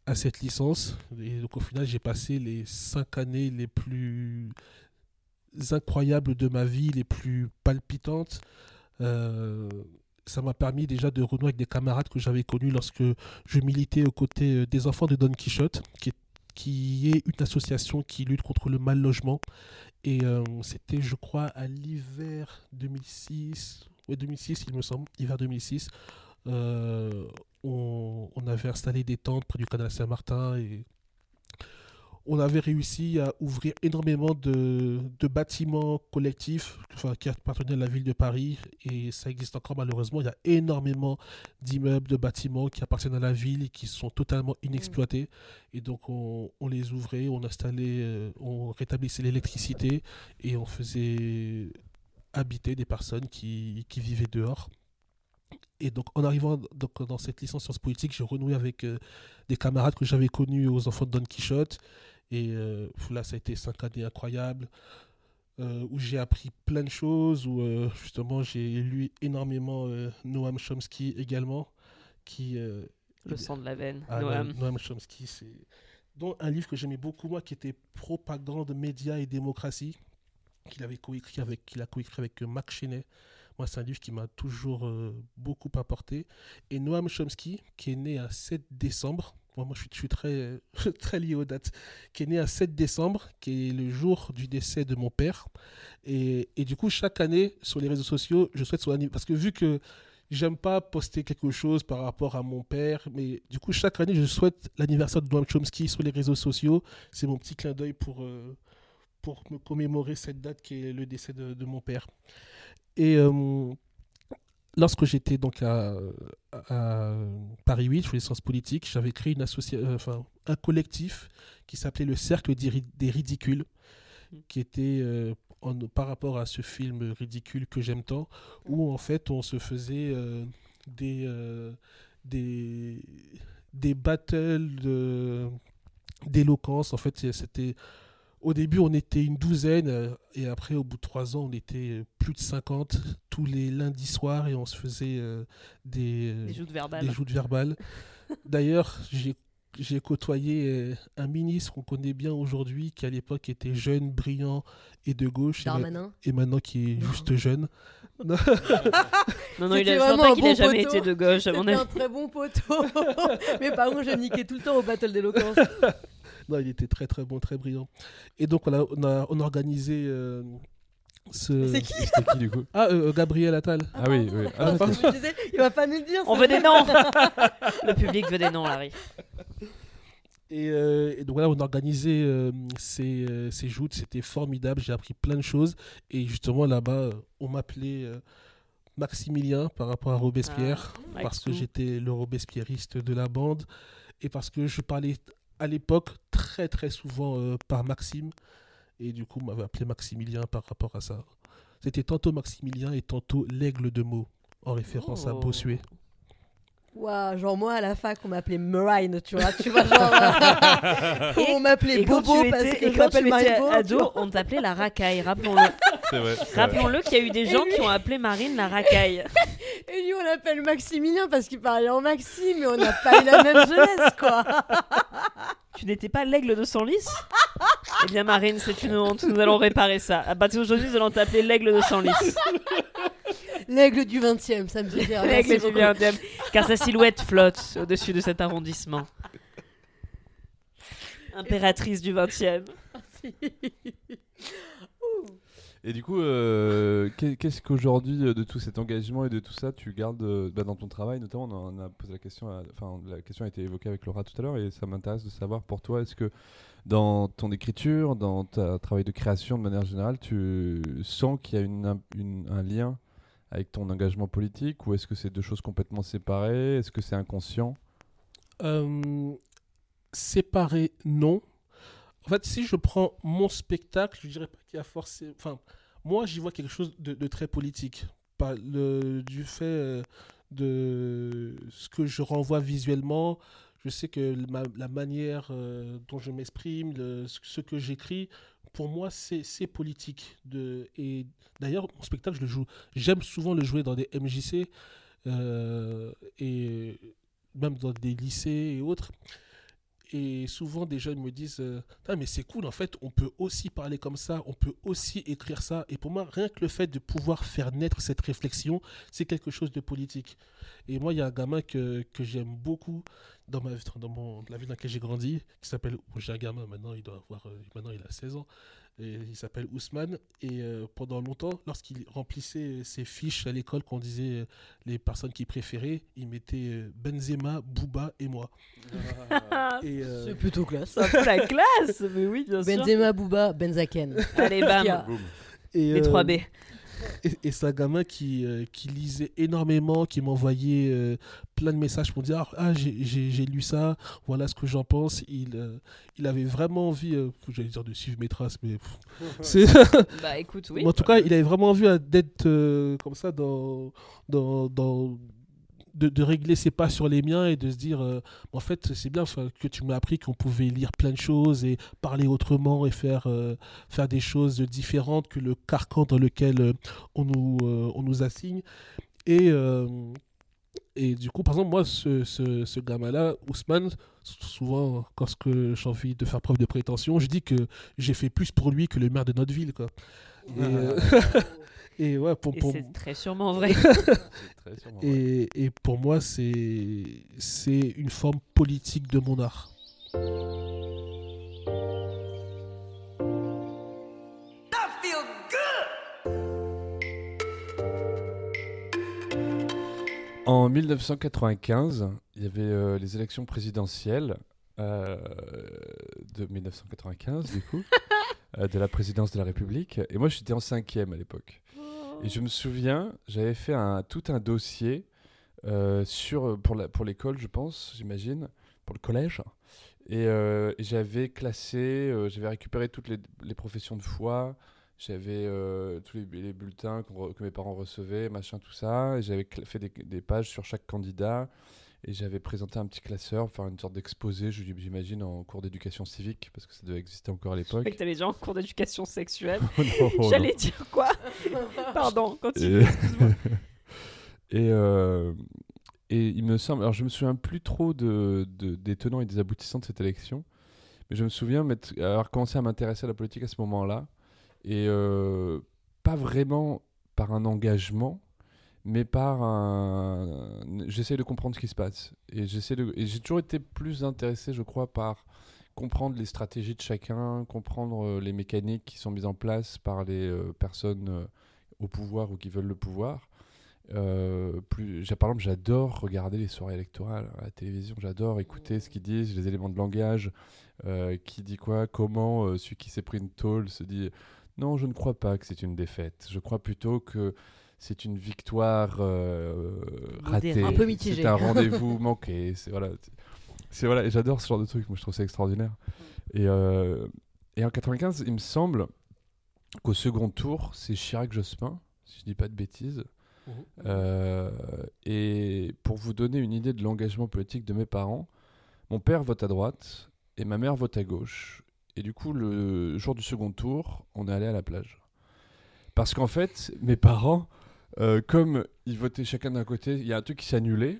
à cette licence. Et donc au final, j'ai passé les cinq années les plus incroyables de ma vie, les plus palpitantes. Euh, ça m'a permis déjà de renouer avec des camarades que j'avais connus lorsque je militais aux côtés euh, des enfants de Don Quichotte, qui est, qui est une association qui lutte contre le mal logement. Et c'était, je crois, à l'hiver 2006, oui 2006 il me semble, hiver 2006, euh, on, on, avait installé des tentes près du canal Saint-Martin et on avait réussi à ouvrir énormément de, de bâtiments collectifs enfin, qui appartenaient à la ville de Paris et ça existe encore malheureusement. Il y a énormément d'immeubles, de bâtiments qui appartiennent à la ville et qui sont totalement inexploités. Et donc on, on les ouvrait, on installait, euh, on rétablissait l'électricité et on faisait habiter des personnes qui, qui vivaient dehors. Et donc, en arrivant donc, dans cette licence sciences politiques, j'ai renoué avec euh, des camarades que j'avais connus aux enfants de Don Quichotte. Et euh, là, ça a été cinq années incroyables, euh, où j'ai appris plein de choses, où euh, justement j'ai lu énormément Noam Chomsky également. Qui, Le sang de la veine, ah, Noam. Noam Chomsky, c'est dont un livre que j'aimais beaucoup, moi, qui était Propagande, médias et démocratie, qu'il avait coécrit avec, qu'il a coécrit avec Marc Chenet. Moi, c'est un livre qui m'a toujours euh, beaucoup apporté. Et Noam Chomsky, qui est né un 7 décembre, moi, moi je, suis, je suis très, très lié aux dates, qui est né un 7 décembre, qui est le jour du décès de mon père. Et, et du coup, chaque année, sur les réseaux sociaux, je souhaite son anniversaire. Parce que vu que j'aime pas poster quelque chose par rapport à mon père, mais du coup, chaque année, je souhaite l'anniversaire de Noam Chomsky sur les réseaux sociaux. C'est mon petit clin d'œil pour, euh, pour me commémorer cette date qui est le décès de mon père. Et euh, lorsque j'étais donc à, à, Paris 8, je faisais sciences politiques, j'avais créé une euh, enfin, un collectif qui s'appelait le Cercle des, Ri- des Ridicules, qui était euh, en- par rapport à ce film ridicule que j'aime tant, où en fait on se faisait euh, des, euh, des, des battles d'éloquence. En fait, c'était. Au début, on était une douzaine, euh, et après, au bout de trois ans, on était plus de 50 tous les lundis soirs, et on se faisait euh, des, euh, Des joutes verbales. des joutes verbales. D'ailleurs, j'ai j'ai côtoyé un ministre qu'on connaît bien aujourd'hui, qui à l'époque était jeune, brillant et de gauche, et, ma- Darmanin. et maintenant qui est juste jeune. Non, non, il a, je pas qu'il bon jamais poteau. été de gauche, à mon avis. un très bon poteau. Mais par contre, je niquais tout le temps au battle d'éloquence. Non, il était très très bon, très brillant. Et donc on a, on a, on a organisé euh, ce... C'est qui du coup? Ah, euh, Gabriel Attal. Ah oui, oui. Ah. Je disais, il va pas nous le dire. On veut des noms Le public veut des noms, Larry. Et, euh, et donc voilà, on a organisé euh, ces, euh, ces joutes, c'était formidable, j'ai appris plein de choses. Et justement là-bas, on m'appelait euh, Maximilien par rapport à Robespierre, Ah, parce que j'étais le Robespierriste de la bande, et parce que je parlais à l'époque très très souvent euh, par Maxime, et du coup on m'avait appelé Maximilien par rapport à ça. C'était tantôt Maximilien et tantôt l'aigle de mots, en référence à Oh. Bossuet. Ouah, genre moi à la fac, on m'appelait Marine, tu vois. Tu vois, genre. euh, on m'appelait Et Bobo parce que et quand tu étais ado, on t'appelait la racaille, rappelons-le. Rappelons-le qu'il y a eu des gens qui ont appelé Marine la racaille. Et lui, on l'appelle Maximilien parce qu'il parlait en Maxime, mais on n'a pas eu la même jeunesse, quoi. Tu n'étais pas l'aigle de Senlis Eh bien, Marine, c'est une honte. Nous allons réparer ça. À partir d'aujourd'hui, nous allons t'appeler l'aigle de Senlis. L'aigle du 20 e ça me bien. L'aigle du beaucoup. 20e, car sa silhouette flotte au-dessus de cet arrondissement. Impératrice du 20e. Et du coup, euh, qu'est- qu'est-ce qu'aujourd'hui, euh, de tout cet engagement et de tout ça, tu gardes euh, bah, dans ton travail Notamment, on a, posé la question, enfin, la question a été évoquée avec Laura tout à l'heure, et ça m'intéresse de savoir pour toi, est-ce que dans ton écriture, dans ta travail de création de manière générale, tu sens qu'il y a un lien avec ton engagement politique, ou est-ce que c'est deux choses complètement séparées? Est-ce que c'est inconscient? Euh, séparé, non. En fait, si je prends mon spectacle, je dirais pas qu'il y a forcément. Enfin, moi, j'y vois quelque chose de, très politique. Du fait euh, de ce que je renvoie visuellement. Je sais que la manière euh, dont je m'exprime, ce que j'écris, pour moi, c'est politique. Et d'ailleurs, mon spectacle, je le joue. J'aime souvent le jouer dans des MJC euh, et même dans des lycées et autres. Et souvent, des jeunes me disent euh, ah, Mais c'est cool, en fait, on peut aussi parler comme ça, on peut aussi écrire ça. Et pour moi, rien que le fait de pouvoir faire naître cette réflexion, c'est quelque chose de politique. Et moi, il y a un gamin que, j'aime beaucoup dans, ma, dans mon, la ville dans laquelle j'ai grandi, qui s'appelle. J'ai un gamin maintenant, il doit avoir. Euh, maintenant, il a 16 ans il s'appelle Ousmane. Et euh, pendant longtemps, lorsqu'il remplissait ses fiches à l'école, qu'on disait euh, les personnes qu'il préférait, il mettait euh, Benzema, Bouba et moi. Ah. c'est plutôt classe. C'est un peu la classe, mais oui, bien sûr. Benzema, Bouba, Benzaken. Allez, bam. les 3 Et, c'est un gamin qui, euh, qui lisait énormément, qui m'envoyait euh, plein de messages pour dire Ah, j'ai lu ça, voilà ce que j'en pense. Il, euh, il avait vraiment envie, j'allais dire de suivre mes traces, mais. bah écoute, oui. en tout cas, il avait vraiment envie d'être comme ça dans, dans, dans de, régler ses pas sur les miens et de se dire euh, en fait c'est bien que tu m'as appris qu'on pouvait lire plein de choses et parler autrement et faire, euh, faire des choses différentes que le carcan dans lequel euh, on, nous, on nous assigne. Et, et du coup par exemple moi ce, ce, ce gamin là Ousmane souvent quand j'ai envie de faire preuve de prétention je dis que j'ai fait plus pour lui que le maire de notre ville quoi. Et ouais, pour, pour... c'est très sûrement vrai. et, et, pour moi, c'est c'est une forme politique de mon art. En 1995, il y avait euh, les élections présidentielles euh, de 1995, du coup, euh, de la présidence de la République. Et moi, j'étais en cinquième à l'époque. Et je me souviens, j'avais fait un, tout un dossier euh, sur, pour, pour l'école, je pense, j'imagine, pour le collège. Et, euh, j'avais classé, euh, j'avais récupéré toutes les, les, professions de foi, j'avais tous les, bulletins que mes parents recevaient, machin, tout ça. Et j'avais fait des, des, pages sur chaque candidat. Et j'avais présenté un petit classeur, faire une sorte d'exposé, j'imagine, en cours d'éducation civique, parce que ça devait exister encore à l'époque. Je que t'allais déjà en cours d'éducation sexuelle. Oh J'allais dire quoi? Pardon, continue. Et, euh, et, il me semble, alors je me souviens plus trop de, des tenants et des aboutissants de cette élection, mais je me souviens avoir commencé à m'intéresser à la politique à ce moment-là, et euh, pas vraiment par un engagement, mais par un. J'essaie de comprendre ce qui se passe. Et j'essaie de... j'ai toujours été plus intéressé, je crois, par comprendre les stratégies de chacun, comprendre euh, les mécaniques qui sont mises en place par les euh, personnes euh, au pouvoir ou qui veulent le pouvoir. plus, par exemple, j'adore regarder les soirées électorales à la télévision, j'adore écouter ce qu'ils disent, les éléments de langage, qui dit quoi, comment celui qui s'est pris une tôle se dit non, je ne crois pas que c'est une défaite, je crois plutôt que c'est une victoire euh, ratée. Un peu mitigée. C'est un rendez-vous manqué. C'est voilà. C'est voilà. Et j'adore ce genre de truc. Moi, je trouve ça extraordinaire. Et, euh, et en 95, il me semble qu'au second tour, c'est Chirac-Jospin, si je dis pas de bêtises. Mmh. Euh, et pour vous donner une idée de l'engagement politique de mes parents, mon père vote à droite et ma mère vote à gauche. Et du coup, le jour du second tour, on est allé à la plage. Parce qu'en fait, mes parents euh, comme ils votaient chacun d'un côté, il y a un truc qui s'annulait.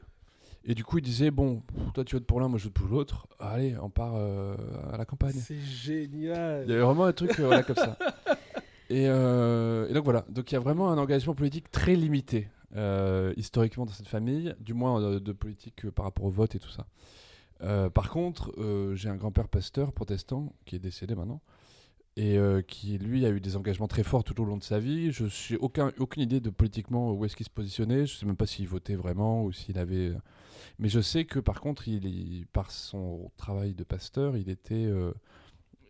Et du coup, ils disaient Bon, toi tu votes pour l'un, moi je vote pour l'autre. Allez, on part euh, à la campagne. C'est génial. Il y avait vraiment un truc euh, comme ça. Et, donc voilà. Donc il y a vraiment un engagement politique très limité, historiquement, dans cette famille, du moins de politique par rapport au vote et tout ça. par contre, j'ai un grand-père pasteur protestant qui est décédé maintenant et euh, qui lui a eu des engagements très forts tout au long de sa vie. Je n'ai aucun, aucune idée de politiquement où est-ce qu'il se positionnait. Je ne sais même pas s'il votait vraiment ou s'il avait. Mais je sais que par contre, il, par son travail de pasteur, il était euh,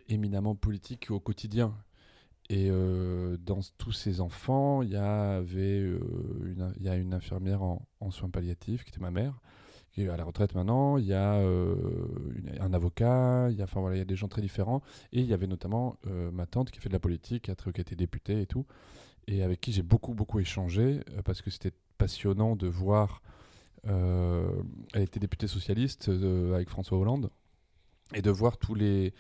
éminemment politique au quotidien. Et euh, dans tous ses enfants, il y avait une, il y a une infirmière en, soins palliatifs qui était ma mère, qui est à la retraite maintenant, il y a un avocat, il y a, enfin voilà, il y a des gens très différents, et il y avait notamment ma tante qui fait de la politique, qui a, a été députée et tout, et avec qui j'ai beaucoup beaucoup échangé parce que c'était passionnant de voir. elle était députée socialiste avec François Hollande et de voir tous les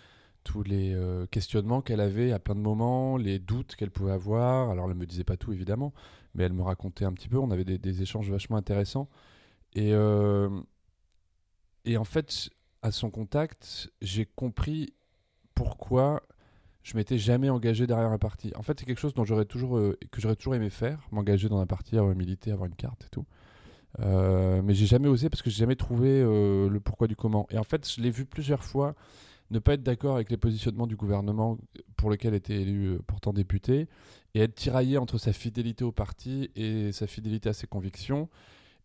tous les euh, questionnements qu'elle avait à plein de moments, les doutes qu'elle pouvait avoir. Alors elle ne me disait pas tout évidemment, mais elle me racontait un petit peu. On avait des, échanges vachement intéressants. Et, euh, et en fait, à son contact, j'ai compris pourquoi je m'étais jamais engagé derrière un parti. En fait, c'est quelque chose dont j'aurais toujours, euh, que j'aurais toujours aimé faire, m'engager dans un parti, avoir militer, avoir une carte et tout. mais j'ai jamais osé parce que j'ai jamais trouvé le pourquoi du comment. Et en fait, je l'ai vu plusieurs fois ne pas être d'accord avec les positionnements du gouvernement pour lequel était élu euh, pourtant député, et être tiraillé entre sa fidélité au parti et sa fidélité à ses convictions,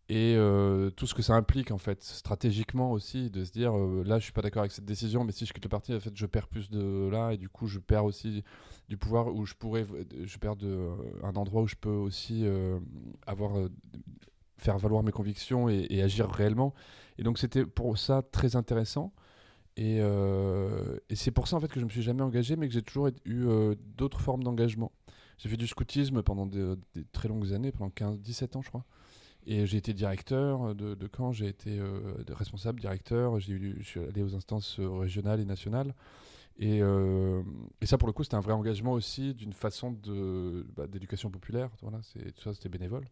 et euh, tout ce que ça implique en fait, stratégiquement aussi, de se dire euh, là je suis pas d'accord avec cette décision, mais si je quitte le parti, en fait je perds plus de là, et du coup je perds aussi du pouvoir où je pourrais, je perds de, un endroit où je peux aussi avoir faire valoir mes convictions et, agir réellement. Et donc c'était pour ça très intéressant. Euh, et, c'est pour ça en fait que je me suis jamais engagé, mais que j'ai toujours eu euh, d'autres formes d'engagement. J'ai fait du scoutisme pendant des, très longues années, pendant 15, 17 ans je crois. Et j'ai été directeur de, de j'ai été euh, responsable directeur, je suis allé aux instances régionales et nationales. Et, et ça pour le coup c'était un vrai engagement aussi d'une façon bah, d'éducation populaire. Voilà, c'est, tout ça c'était bénévole.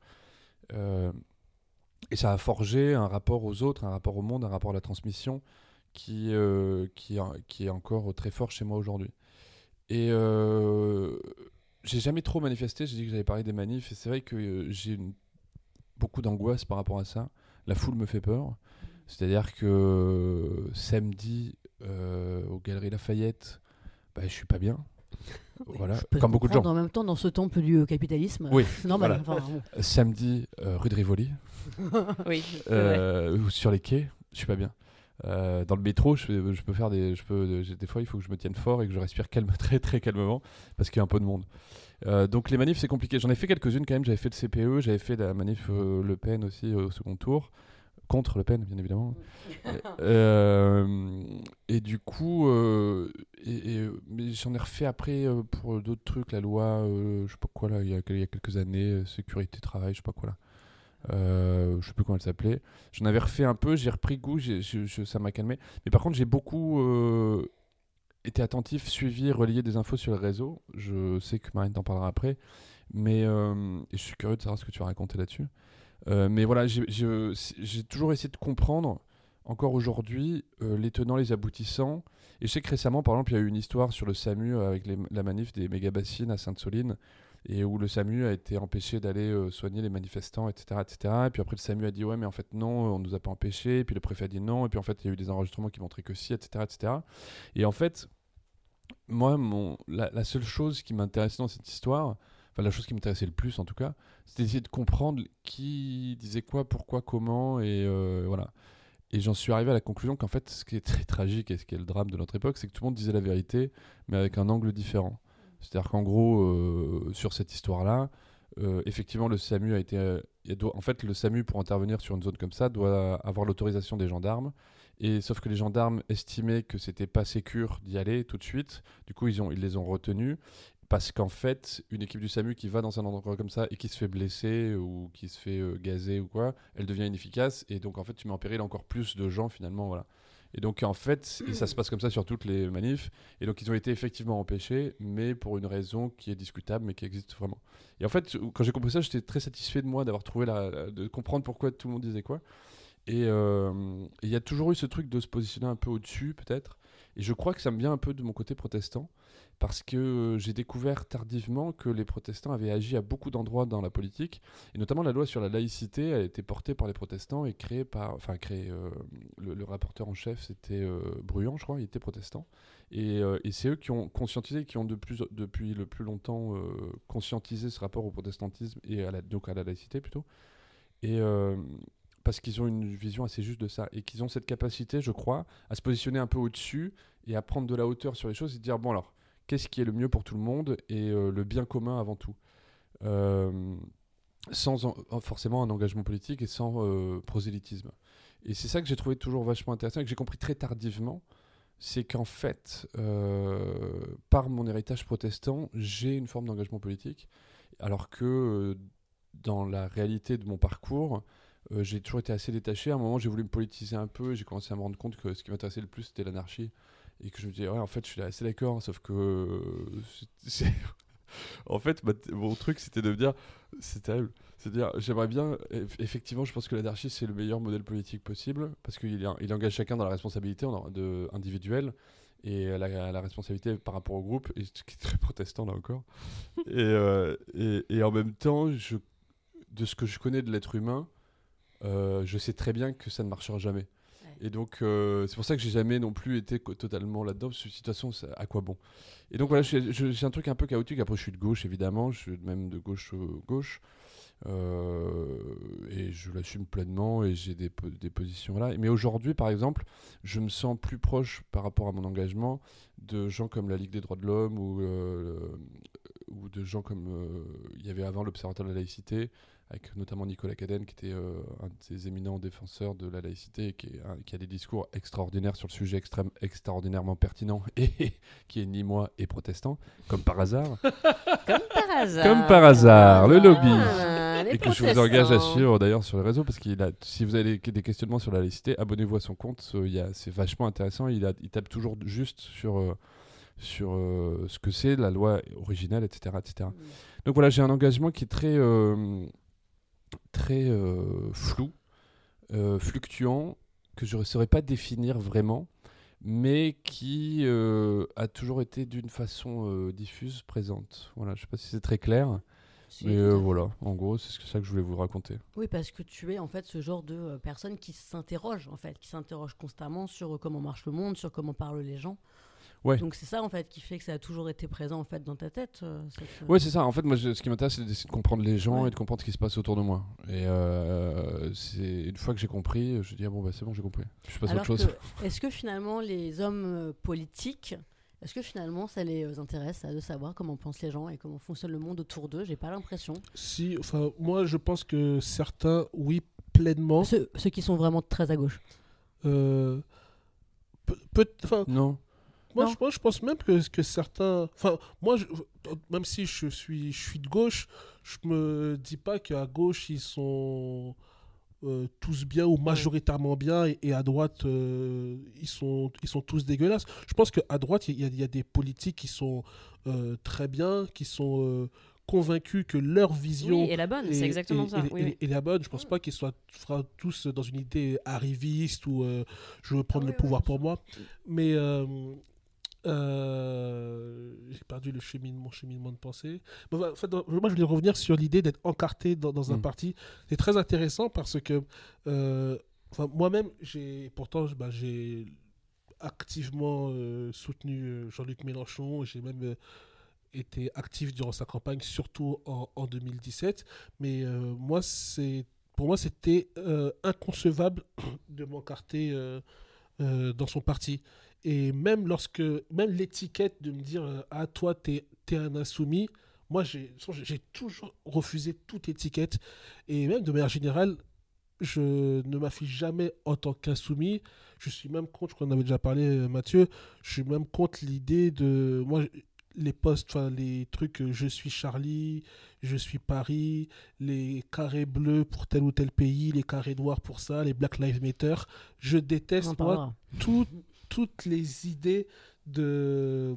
et ça a forgé un rapport aux autres, un rapport au monde, un rapport à la transmission qui, euh, est encore très fort chez moi aujourd'hui. Et euh, j'ai jamais trop manifesté, j'ai dit que j'avais parlé des manifs, et c'est vrai que euh, j'ai beaucoup d'angoisse par rapport à ça. La foule me fait peur. C'est-à-dire que samedi, aux Galeries Lafayette, bah, je suis pas bien. voilà, comme beaucoup de gens. En même temps, dans ce temple du capitalisme, oui, c'est normal. Samedi, rue de Rivoli, oui, sur les quais, je suis pas bien. Euh, dans le métro, je, je, peux faire des, je peux, des fois, il faut que je me tienne fort et que je respire calme, très très calmement parce qu'il y a un peu de monde. Euh, donc les manifs, c'est compliqué. J'en ai fait quelques-unes quand même. J'avais fait le CPE, j'avais fait la manif euh, Le Pen aussi au second tour contre Le Pen, bien évidemment. et du coup, et, j'en ai refait après pour d'autres trucs, la loi, je sais pas quoi là, il y, a, il y a quelques années, sécurité travail, je sais pas quoi là. Euh, je sais plus comment elle s'appelait. J'en avais refait un peu, j'ai repris goût, ça m'a calmé. Mais par contre, j'ai beaucoup euh, été attentif, suivi, relayé des infos sur le réseau. Je sais que Marine t'en parlera après. Mais euh, je suis curieux de savoir ce que tu vas raconter là-dessus. mais voilà, j'ai toujours essayé de comprendre, encore aujourd'hui, les tenants, les aboutissants. Et je sais que récemment, par exemple, il y a eu une histoire sur le SAMU avec la manif des méga bassines à Sainte-Soline et où le SAMU a été empêché d'aller euh, soigner les manifestants, etc., etc. Et puis après, le SAMU a dit ouais, mais en fait, non, on nous a pas empêché. Et puis le préfet a dit non. Et puis en fait, il y a eu des enregistrements qui montraient que si, etc., etc. Et en fait, moi, mon, la, seule chose qui m'intéressait dans cette histoire, enfin la chose qui m'intéressait le plus en tout cas, c'était d'essayer de comprendre qui disait quoi, pourquoi, comment, et euh, voilà. Et j'en suis arrivé à la conclusion qu'en fait, ce qui est très tragique et ce qui est le drame de notre époque, c'est que tout le monde disait la vérité, mais avec un angle différent. C'est-à-dire qu'en gros, euh, sur cette histoire-là, euh, effectivement, le SAMU a été. Euh, en fait, le SAMU, pour intervenir sur une zone comme ça, doit avoir l'autorisation des gendarmes. Et sauf que les gendarmes estimaient que c'était pas sécure d'y aller tout de suite. Du coup, ils les ont retenus. Parce qu'en fait, une équipe du SAMU qui va dans un endroit comme ça et qui se fait blesser ou qui se fait gazer ou quoi, elle devient inefficace. Et donc, en fait, tu mets en péril encore plus de gens finalement. Voilà. Et donc, en fait, et ça se passe comme ça sur toutes les manifs. Et donc, ils ont été effectivement empêchés, mais pour une raison qui est discutable, mais qui existe vraiment. Et en fait, quand j'ai compris ça, j'étais très satisfait de moi d'avoir trouvé la, de comprendre pourquoi tout le monde disait quoi. Et euh, il y a toujours eu ce truc de se positionner un peu au-dessus, peut-être. Et je crois que ça me vient un peu de mon côté protestant parce que j'ai découvert tardivement que les protestants avaient agi à beaucoup d'endroits dans la politique, et notamment la loi sur la laïcité a été portée par les protestants et créée par, enfin créée, euh, le, rapporteur en chef c'était euh, je crois, il était protestant, et, euh, et c'est eux qui ont conscientisé, qui ont de plus, depuis le plus longtemps conscientisé ce rapport au protestantisme et donc à la laïcité plutôt, et parce qu'ils ont une vision assez juste de ça et qu'ils ont cette capacité, je crois, à se positionner un peu au-dessus et à prendre de la hauteur sur les choses et dire bon alors qu'est-ce qui est le mieux pour tout le monde et euh, le bien commun avant tout. Euh, sans forcément un engagement politique et sans euh, prosélytisme. Et c'est ça que j'ai trouvé toujours vachement intéressant et que j'ai compris très tardivement. C'est qu'en fait, par mon héritage protestant, j'ai une forme d'engagement politique. Alors que dans la réalité de mon parcours, j'ai toujours été assez détaché. À un moment, j'ai voulu me politiser un peu et j'ai commencé à me rendre compte que ce qui m'intéressait le plus, c'était l'anarchie. Et que je me disais, ouais, en fait, je suis assez d'accord, sauf que. c'est- en fait, ma- mon truc, c'était de me dire, c'est terrible. C'est-à-dire, j'aimerais bien, eff- effectivement, je pense que l'anarchie, c'est le meilleur modèle politique possible, parce qu'il il engage chacun dans la responsabilité de, individuelle et la, la responsabilité par rapport au groupe, et ce qui est très protestant là encore. et, euh, et, et en même temps, je, de ce que je connais de l'être humain, euh, je sais très bien que ça ne marchera jamais. Et donc, euh, c'est pour ça que j'ai jamais non plus été totalement là-dedans. Parce que de toute à quoi bon? Et donc, voilà, j'ai un truc un peu chaotique. Après, je suis de gauche, évidemment. Je suis même de gauche gauche. Euh, et je l'assume pleinement et j'ai des, po- des positions là. Mais aujourd'hui, par exemple, je me sens plus proche par rapport à mon engagement de gens comme la Ligue des droits de l'homme ou, euh, de gens comme il y avait avant l'Observatoire de la laïcité, avec notamment Nicolas Cadenne, qui était euh, un de ces éminents défenseurs de la laïcité et qui, est un- qui a des discours extraordinaires sur le sujet extrême, extraordinairement pertinent et qui est ni moi et protestant, comme par hasard. Comme par hasard. Comme par hasard, le lobby. Ah, et que je vous engage à suivre d'ailleurs sur les réseaux parce a si vous avez des, questionnements sur la laïcité abonnez-vous à son compte euh, c'est vachement intéressant il, a, il tape toujours juste sur euh, sur euh, ce que c'est la loi originale etc etc Mm. donc voilà j'ai un engagement qui est très euh, très euh, flou euh, fluctuant que je ne saurais pas définir vraiment mais qui euh, a toujours été d'une façon diffuse présente voilà je sais pas si c'est très clair mais euh, voilà, en gros, c'est ce que- ça que je voulais vous raconter. Oui, parce que tu es en fait ce genre de personne qui s'interroge en fait, qui s'interroge constamment sur comment marche le monde, sur comment parlent les gens. Ouais. Donc c'est ça en fait qui fait que ça a toujours été présent en fait dans ta tête. euh, cette, euh, Ouais, c'est ça. En fait, moi, je- ce qui m'intéresse, c'est d'essayer de comprendre les gens Ouais. et de comprendre ce qui se passe autour de moi. Et euh, c'est une fois que j'ai compris, je dis ah bon bah c'est bon, j'ai compris. Je passe à autre chose. est-ce que finalement les hommes euh, politiques, est-ce que finalement ça les intéresse ça, de savoir comment pensent les gens et comment fonctionne le monde autour d'eux? J'ai pas l'impression. Si, enfin, moi, je pense que certains, oui, pleinement. Ceux, ceux qui sont vraiment très à gauche. Euh, peut- Non. Moi je, moi, je pense même que, que certains. Enfin, moi, je- même si je suis, je suis de gauche, je me dis pas qu'à gauche, ils sont euh, tous bien ou majoritairement bien, et, et à droite, euh, ils, sont, ils sont tous dégueulasses. Je pense qu'à droite, il y, a- il y a des politiques qui sont euh, très bien, qui sont convaincus que leur vision Oui, et la bonne, c'est exactement ça. oui, oui. et la bonne, je pense pas qu'ils soient tous dans une idée arriviste ou euh, je veux prendre Ah le oui, pouvoir pour moi. Mais euh, euh, j'ai perdu le cheminement, cheminement de pensée. Voilà, en fait, moi, je voulais revenir sur l'idée d'être encarté dans, dans un Mm. parti. C'est très intéressant parce que euh, enfin, moi-même, j'ai pourtant, bah, j'ai activement euh, soutenu Jean-Luc Mélenchon. J'ai même été actif durant sa campagne, surtout en, en 2017. Mais moi, c'est pour moi, c'était inconcevable de m'encarter dans son parti. Et même lorsque, même l'étiquette de me dire euh, Ah, toi, t'es es un insoumis, moi, j'ai toujours refusé toute étiquette. Et même de manière générale, je ne m'affiche jamais en tant qu'insoumis. Je suis même contre, je crois qu'on avait déjà parlé, euh, Mathieu, je suis même contre l'idée de. Moi, les postes, enfin, les trucs, euh, je suis Charlie, je suis Paris, les carrés bleus pour tel ou tel pays, les carrés noirs pour ça, les Black Lives Matter. Je déteste, moi, tout- toutes les idées de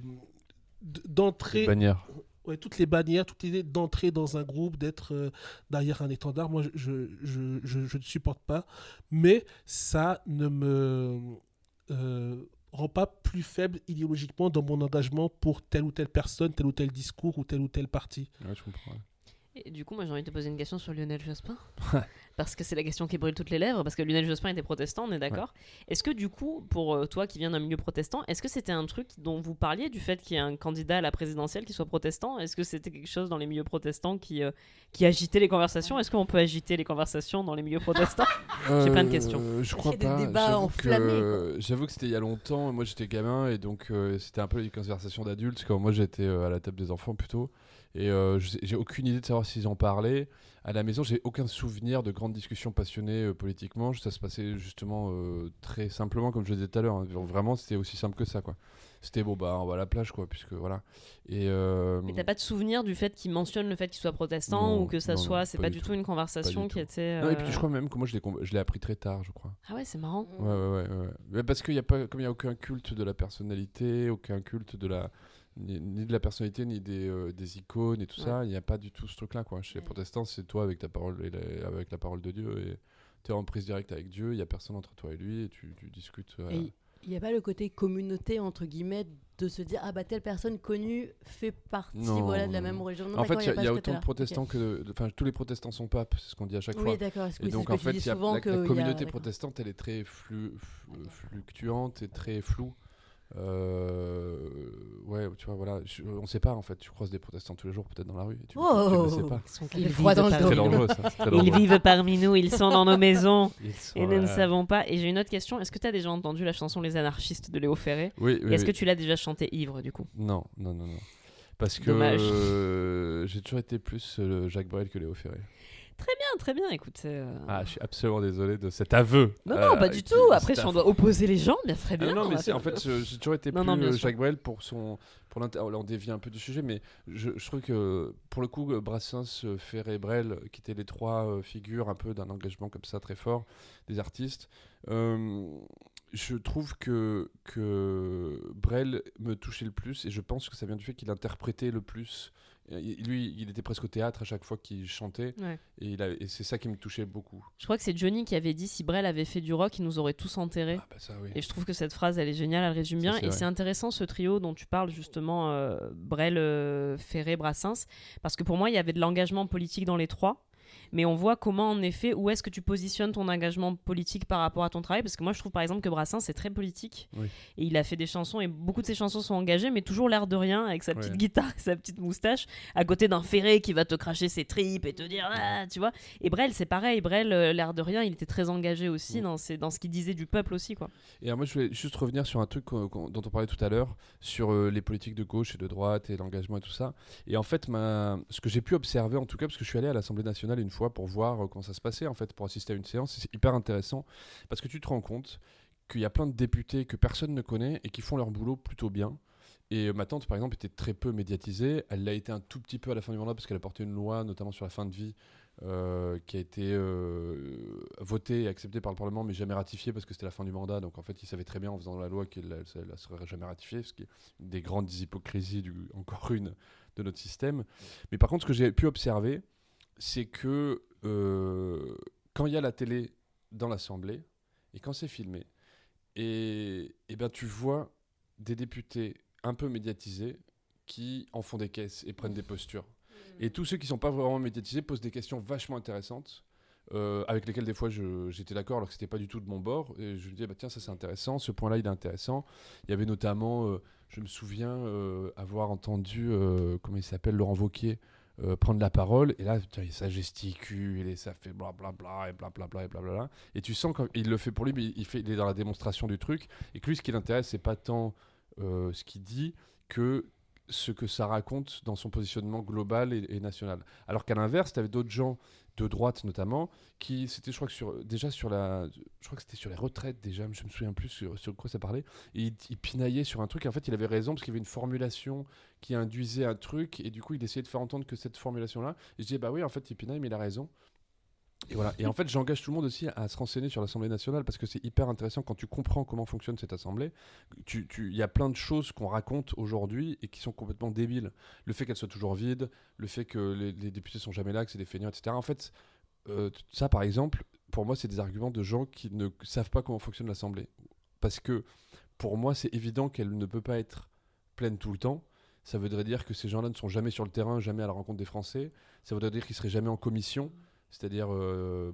ouais, toutes les bannières toutes les idées d'entrer dans un groupe d'être euh, derrière un étendard. Moi je, je, je, je- je ne supporte pas. Mais ça ne me euh, rend pas plus faible idéologiquement dans mon engagement pour telle ou telle personne tel ou tel discours ou tel ou tel parti Ouais, je comprends. Et du coup, moi j'ai envie de te poser une question sur Lionel Jospin. parce que c'est la question qui brûle toutes les lèvres. Parce que Lionel Jospin était protestant, on est d'accord. Est-ce que du coup, pour euh, toi qui viens d'un milieu protestant, est-ce que c'était un truc dont vous parliez du fait qu'il y ait un candidat à la présidentielle qui soit protestant? Est-ce que c'était quelque chose dans les milieux protestants qui, euh, qui agitait les conversations? Est-ce qu'on peut agiter les conversations dans les milieux protestants? J'ai plein de questions. Euh, Je crois pas. des débats J'avoue enflammés, que- J'avoue que c'était il y a longtemps. Moi, j'étais gamin et donc euh, c'était un peu les conversations d'adultes. Quand moi, j'étais euh, à la table des enfants plutôt. Et euh, j'ai aucune idée de savoir s'ils en parlaient. À la maison, j'ai aucun souvenir de grandes discussions passionnées euh, politiquement. Ça se passait justement euh, très simplement, comme je le disais tout à l'heure. hein. Vraiment, c'était aussi simple que ça, quoi. C'était bon, bah, on va à la plage, quoi, puisque voilà. Et euh, Mais t'as pas de souvenir du fait qu'il mentionne le fait qu'il soit protestant Non, ou que ça non, soit. C'est pas pas, du tout. tout une conversation du qui tout. était. non, et puis je crois même que moi, je l'ai appris très tard, je crois. Ah ouais, c'est marrant. Ouais, ouais, ouais. ouais. Mais parce qu'il y a pas, comme il n'y a aucun culte de la personnalité, aucun culte de la ni, ni de la personnalité ni des, euh, des icônes et tout Ouais. ça, il n'y a pas du tout ce truc-là quoi. Chez les protestants, c'est toi avec ta parole et la- avec la parole de Dieu et tu es en prise directe avec Dieu. Il y a personne entre toi et lui et tu, tu discutes. euh, Et il n'y a pas le côté communauté, entre guillemets, de se dire, ah bah telle personne connue fait partie Non, voilà, de la même religion. Non, en fait, il y a, y autant de protestants Ok. que enfin tous les protestants sont papes, c'est ce qu'on dit à chaque fois. Oui, d'accord. Et oui, donc en fait, y a- souvent la, la communauté protestante, elle est très flu- f- fluctuante et très floue. Euh, ouais, tu vois, voilà, je- on sait pas en fait. Tu croises des protestants tous les jours, peut-être dans la rue. Et tu, tu ne le sais Oh pas. Ils, sont- ils vivent dans le dangereux, ça. Ils dangereux. vivent parmi nous, ils sont dans nos maisons Ils sont, et nous ne savons pas. Et j'ai une autre question. Est-ce que tu as déjà entendu la chanson Les anarchistes de Léo Ferré? Oui, oui, Est-ce oui. que tu l'as déjà chanté ivre du coup? Non, non, non, non. Parce que Dommage. euh, j'ai toujours été plus euh, Jacques Brel que Léo Ferré. Très bien, très bien. Écoute, euh, Ah, je suis absolument désolé de cet aveu. non, euh, non, pas du qui- tout. Après, cet si on doit opposer les gens, bien très Ah bien. non, on mais en fait, je- j'ai toujours été Non, plus non, bien euh, sûr. Jacques Brel pour son. Pour l'inter- on dévie un peu du sujet, mais je, je trouve que pour le coup, euh, Brassens, euh, Ferré, Brel, qui étaient les trois euh, figures un peu d'un engagement comme ça très fort des artistes, euh, je trouve que, que Brel me touchait le plus et je pense que ça vient du fait qu'il interprétait le plus. Et Lui, il était presque au théâtre à chaque fois qu'il chantait Ouais. et, il et c'est ça qui me touchait beaucoup. Je crois que c'est Johnny qui avait dit si Brel avait fait du rock, il nous aurait tous enterrés. Ah bah ça oui. Et je trouve que cette phrase, elle est géniale, elle résume bien. Et c'est intéressant ce trio dont tu parles justement, euh, Brel, euh, Ferré, Brassens, parce que pour moi, il y avait de l'engagement politique dans les trois. Mais on voit comment, en effet, où est-ce que tu positionnes ton engagement politique par rapport à ton travail? Parce que moi, je trouve par exemple que Brassens, c'est très politique. Oui. Et il a fait des chansons, et beaucoup de ses chansons sont engagées, mais toujours l'air de rien, avec sa petite Ouais. guitare et sa petite moustache, à côté d'un Ferré qui va te cracher ses tripes et te dire, ah, tu vois. Et Brel, c'est pareil. Brel, euh, l'air de rien, il était très engagé aussi Mm. dans, ses- dans ce qu'il disait du peuple aussi, quoi. Et alors moi, je voulais juste revenir sur un truc dont on parlait tout à l'heure, sur euh, les politiques de gauche et de droite et l'engagement et tout ça. Et en fait, ma... ce que j'ai pu observer, en tout cas, parce que je suis allé à l'Assemblée nationale une fois pour voir euh, comment ça se passait, en fait, pour assister à une séance, c'est hyper intéressant, parce que tu te rends compte qu'il y a plein de députés que personne ne connaît et qui font leur boulot plutôt bien. Et euh, ma tante, par exemple, était très peu médiatisée. Elle l'a été un tout petit peu à la fin du mandat parce qu'elle a porté une loi, notamment sur la fin de vie, euh, qui a été votée et acceptée par le Parlement, mais jamais ratifiée parce que c'était la fin du mandat. Donc en fait, il savait très bien en faisant la loi qu'elle ne serait jamais ratifiée, ce qui est une des grandes hypocrisies, encore une, de notre système. Mais par contre, ce que j'ai pu observer, c'est que euh, quand il y a la télé dans l'Assemblée, et quand c'est filmé, et, et ben tu vois des députés un peu médiatisés qui en font des caisses et prennent des postures. Et tous ceux qui sont pas vraiment médiatisés posent des questions vachement intéressantes. euh, avec lesquelles des fois j'étais d'accord alors que c'était pas du tout de mon bord et je me disais bah tiens ça c'est intéressant ce point là il est intéressant il y avait notamment euh, je me souviens euh, avoir entendu comment il s'appelle Laurent Vauquier euh, prendre la parole et là ça gesticule et ça fait blablabla et blablabla et blablabla et tu sens qu'il le fait pour lui mais il, fait, il est dans la démonstration du truc et que lui ce qui l'intéresse c'est pas tant euh, ce qu'il dit que ce que ça raconte dans son positionnement global et national. Alors qu'à l'inverse, tu avais d'autres gens de droite notamment qui c'était je crois que sur déjà sur la je crois que c'était sur les retraites déjà je me souviens plus sur, quoi ça parlait et il, il pinaillait sur un truc en fait il avait raison parce qu'il y avait une formulation qui induisait un truc et du coup il essayait de faire entendre que cette formulation là et je disais bah oui en fait il pinaille mais il a raison et voilà. Et en fait, j'engage tout le monde aussi à se renseigner sur l'Assemblée nationale parce que c'est hyper intéressant quand tu comprends comment fonctionne cette Assemblée. Tu- tu- Il y a plein de choses qu'on raconte aujourd'hui et qui sont complètement débiles. Le fait qu'elle soit toujours vide, le fait que les, les députés sont jamais là, que c'est des feignants, etc. En fait, euh, ça, par exemple, pour moi, c'est des arguments de gens qui ne savent pas comment fonctionne l'Assemblée. Parce que pour moi, c'est évident qu'elle ne peut pas être pleine tout le temps. Ça voudrait dire que ces gens-là ne sont jamais sur le terrain, jamais à la rencontre des Français. Ça voudrait dire qu'ils seraient jamais en commission. C'est-à-dire euh,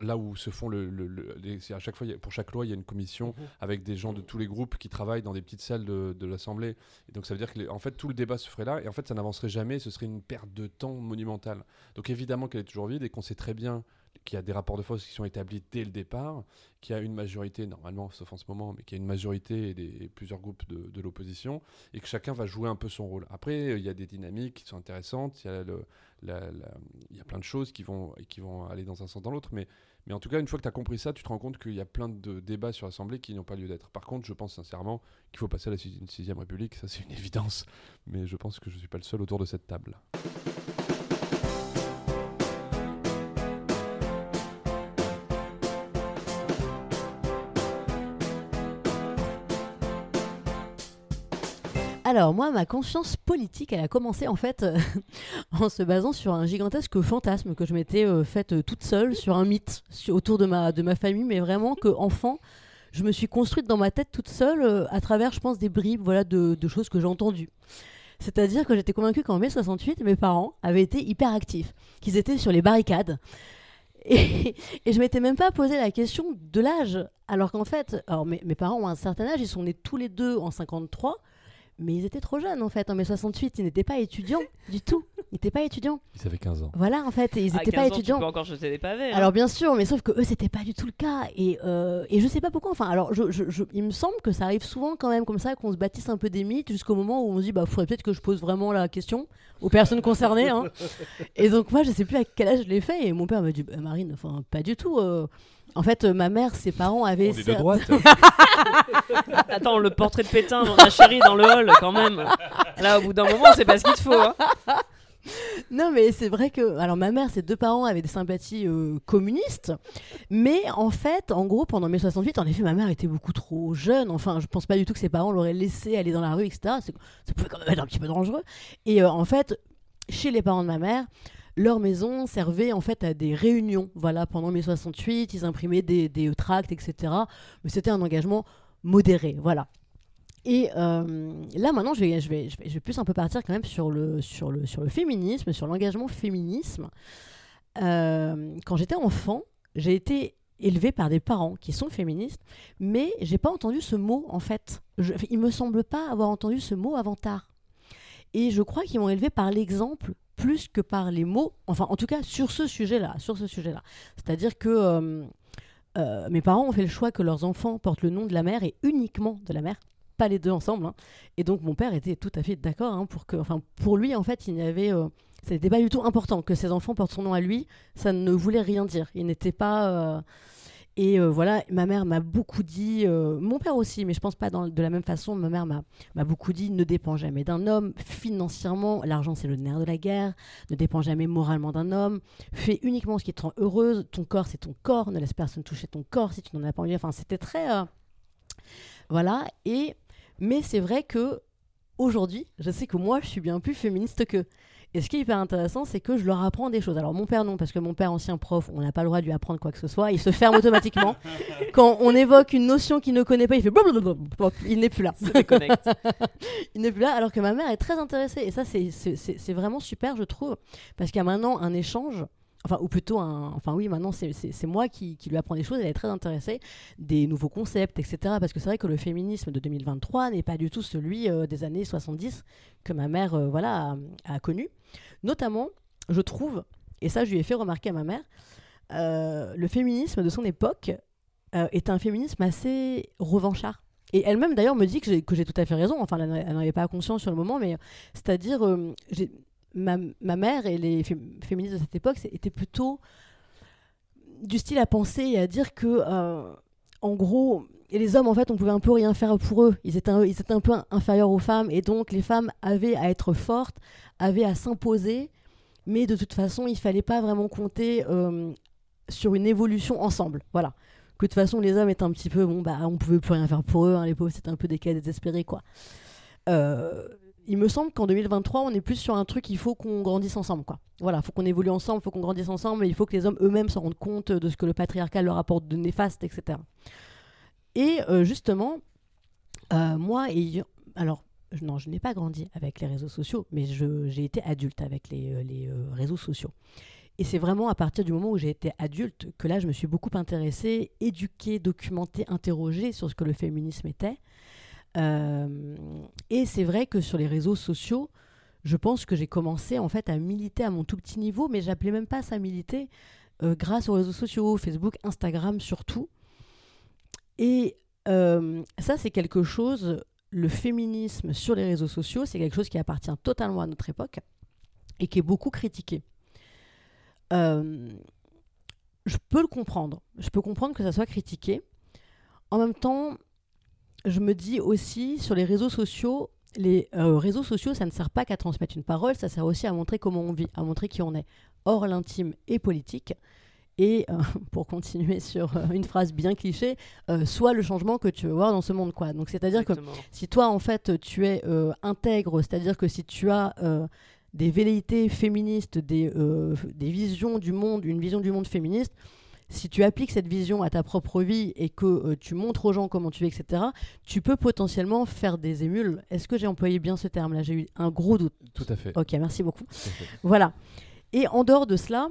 là où se font le, le- le- les- à chaque fois pour chaque loi il y a une commission avec des gens de tous les groupes qui travaillent dans des petites salles de, de l'Assemblée. Et donc ça veut dire que les- en fait tout le débat se ferait là et en fait ça n'avancerait jamais. Ce serait une perte de temps monumentale. Donc évidemment qu'elle est toujours vide et qu'on sait très bien qu'il y a des rapports de force qui sont établis dès le départ, qu'il y a une majorité, normalement, sauf en ce moment, mais qu'il y a une majorité et, plusieurs groupes de, l'opposition, et que chacun va jouer un peu son rôle. Après, il y a des dynamiques qui sont intéressantes, il y a, plein de choses qui vont, qui vont aller dans un sens dans l'autre, mais, mais en tout cas, une fois que tu as compris ça, tu te rends compte qu'il y a plein de débats sur l'Assemblée qui n'ont pas lieu d'être. Par contre, je pense sincèrement qu'il faut passer à la 6 République, ça c'est une évidence, mais je pense que je ne suis pas le seul autour de cette table. Alors moi, ma conscience politique, elle a commencé en fait euh, en se basant sur un gigantesque fantasme que je m'étais euh, faite euh, toute seule sur un mythe autour de ma, de ma famille, mais vraiment que enfant, je me suis construite dans ma tête toute seule à travers, je pense, des bribes voilà, de, choses que j'ai entendues. C'est-à-dire que j'étais convaincue qu'en mai 68, mes parents avaient été hyper actifs, qu'ils étaient sur les barricades. Et, et je m'étais même pas posé la question de l'âge. Alors qu'en fait, alors mes, mes, parents ont un certain âge, ils sont nés tous les deux en 53 mais ils étaient trop jeunes en fait. En mai 68, ils n'étaient pas étudiants du tout. Ils n'étaient pas étudiants. Ils avaient 15 ans. Voilà, en fait, ils n'étaient pas étudiants. Tu peux encore jeter des pavés. Hein. Alors bien sûr, mais sauf que eux, c'était pas du tout le cas. Et, euh, et je sais pas pourquoi. Enfin, alors, je, je, il me semble que ça arrive souvent quand même comme ça, qu'on se bâtisse un peu des mythes jusqu'au moment où on se dit, bah, faudrait peut-être que je pose vraiment la question aux personnes concernées. Hein. et donc moi, je sais plus à quel âge je l'ai fait. Et mon père m'a dit, bah, Marine, enfin, pas du tout. Euh. En fait, euh, ma mère, ses parents avaient. On est de droite. Attends, le portrait de Pétain dans la chérie dans le hall, quand même. Là, au bout d'un moment, c'est pas ce qu'il te faut. Hein. Non, mais c'est vrai que. Alors, ma mère, ses deux parents avaient des sympathies euh, communistes. Mais en fait, en gros, pendant mai 68, en effet, ma mère était beaucoup trop jeune. Enfin, je pense pas du tout que ses parents l'auraient laissé aller dans la rue, etc. Ça pouvait quand même être un petit peu dangereux. Et euh, en fait, chez les parents de ma mère, leur maison servait en fait à des réunions. Voilà, pendant mai 68, ils imprimaient des, des tracts, etc. Mais c'était un engagement modéré. Voilà. Et euh, là, maintenant, je vais, plus un peu partir quand même sur le féminisme, sur l'engagement féminisme. Euh, quand j'étais enfant, j'ai été élevée par des parents qui sont féministes, mais j'ai pas entendu ce mot en fait. Je, il me semble pas avoir entendu ce mot avant tard. Et je crois qu'ils m'ont élevée par l'exemple plus que par les mots. Enfin, en tout cas, sur ce sujet-là, sur ce sujet-là. C'est-à-dire que euh, euh, mes parents ont fait le choix que leurs enfants portent le nom de la mère et uniquement de la mère, pas les deux ensemble. Hein. Et donc mon père était tout à fait d'accord hein, pour que, enfin pour lui en fait, il n'y avait, euh, c'était pas du tout important que ses enfants portent son nom à lui. Ça ne voulait rien dire. Il n'était pas euh, et euh, voilà, ma mère m'a beaucoup dit, mon père aussi, mais je pense pas dans, de la même façon. Ma mère m'a beaucoup dit ne dépend jamais d'un homme financièrement. L'argent, c'est le nerf de la guerre. Ne dépend jamais moralement d'un homme. Fais uniquement ce qui te rend heureuse. Ton corps, c'est ton corps. Ne laisse personne toucher ton corps si tu n'en as pas envie. Enfin, c'était très. voilà. Et mais c'est vrai que aujourd'hui, je sais que moi, je suis bien plus féministe qu'eux. Et ce qui est hyper intéressant, c'est que je leur apprends des choses. Alors mon père non, parce que mon père ancien prof, on n'a pas le droit de lui apprendre quoi que ce soit. Il se ferme automatiquement. Quand on évoque une notion qu'il ne connaît pas, il fait il n'est plus là. il n'est plus là. Alors que ma mère est très intéressée. Et ça, c'est vraiment super, je trouve, parce qu'il y a maintenant un échange Enfin, ou plutôt, un, enfin oui, maintenant c'est moi qui, lui apprends des choses, elle est très intéressée, des nouveaux concepts, etc. Parce que c'est vrai que le féminisme de 2023 n'est pas du tout celui euh, des années 70 que ma mère euh, voilà, a, connu. Notamment, je trouve, et ça je lui ai fait remarquer à ma mère, euh, le féminisme de son époque est un féminisme assez revanchard. Et elle-même d'ailleurs me dit que j'ai tout à fait raison, enfin elle n'en avait pas conscience sur le moment, mais c'est-à-dire, ma, mère et les féministes de cette époque étaient plutôt du style à penser et à dire que, euh, en gros, et les hommes, en fait, on pouvait un peu rien faire pour eux. Ils étaient, un, ils étaient peu inférieurs aux femmes, et donc les femmes avaient à être fortes, avaient à s'imposer, mais de toute façon, il fallait pas vraiment compter euh, sur une évolution ensemble. Voilà. Que de toute façon, les hommes étaient un petit peu, bon, bah, on pouvait plus rien faire pour eux, hein, les pauvres, c'était un peu des cas désespérés, quoi. Euh, il me semble qu'en 2023, on est plus sur un truc, il faut qu'on grandisse ensemble. Quoi. Voilà, il faut qu'on évolue ensemble, il faut qu'on grandisse ensemble, et il faut que les hommes eux-mêmes se rendent compte de ce que le patriarcat leur apporte de néfaste, etc. Et euh, justement, euh, moi, et, alors, non, je n'ai pas grandi avec les réseaux sociaux, mais j'ai été adulte avec les, euh, les réseaux sociaux. Et c'est vraiment à partir du moment où j'ai été adulte que là, je me suis beaucoup intéressée, éduquée, documentée, interrogée sur ce que le féminisme était. Euh, et c'est vrai que sur les réseaux sociaux, je pense que j'ai commencé en fait à militer à mon tout petit niveau, mais j'appelais même pas ça militer. grâce aux réseaux sociaux, Facebook, Instagram surtout. Et ça, c'est quelque chose, le féminisme sur les réseaux sociaux, c'est quelque chose qui appartient totalement à notre époque et qui est beaucoup critiqué. je peux le comprendre. Je peux comprendre que ça soit critiqué. En même temps, je me dis aussi sur les réseaux sociaux, les euh, réseaux sociaux, ça ne sert pas qu'à transmettre une parole, ça sert aussi à montrer comment on vit, à montrer qui on est. Or, l'intime est politique. Et euh, pour continuer sur euh, une phrase bien cliché, soit le changement que tu veux voir dans ce monde. Quoi. Donc, c'est-à-dire que si toi, en fait, tu es intègre, c'est-à-dire que si tu as des velléités féministes, des, des visions du monde, une vision du monde féministe, si tu appliques cette vision à ta propre vie et que euh, tu montres aux gens comment tu es, etc., tu peux potentiellement faire des émules. Est-ce que j'ai employé bien ce terme-là? J'ai eu un gros doute. Tout à fait. Ok, merci beaucoup. Voilà. Et en dehors de cela,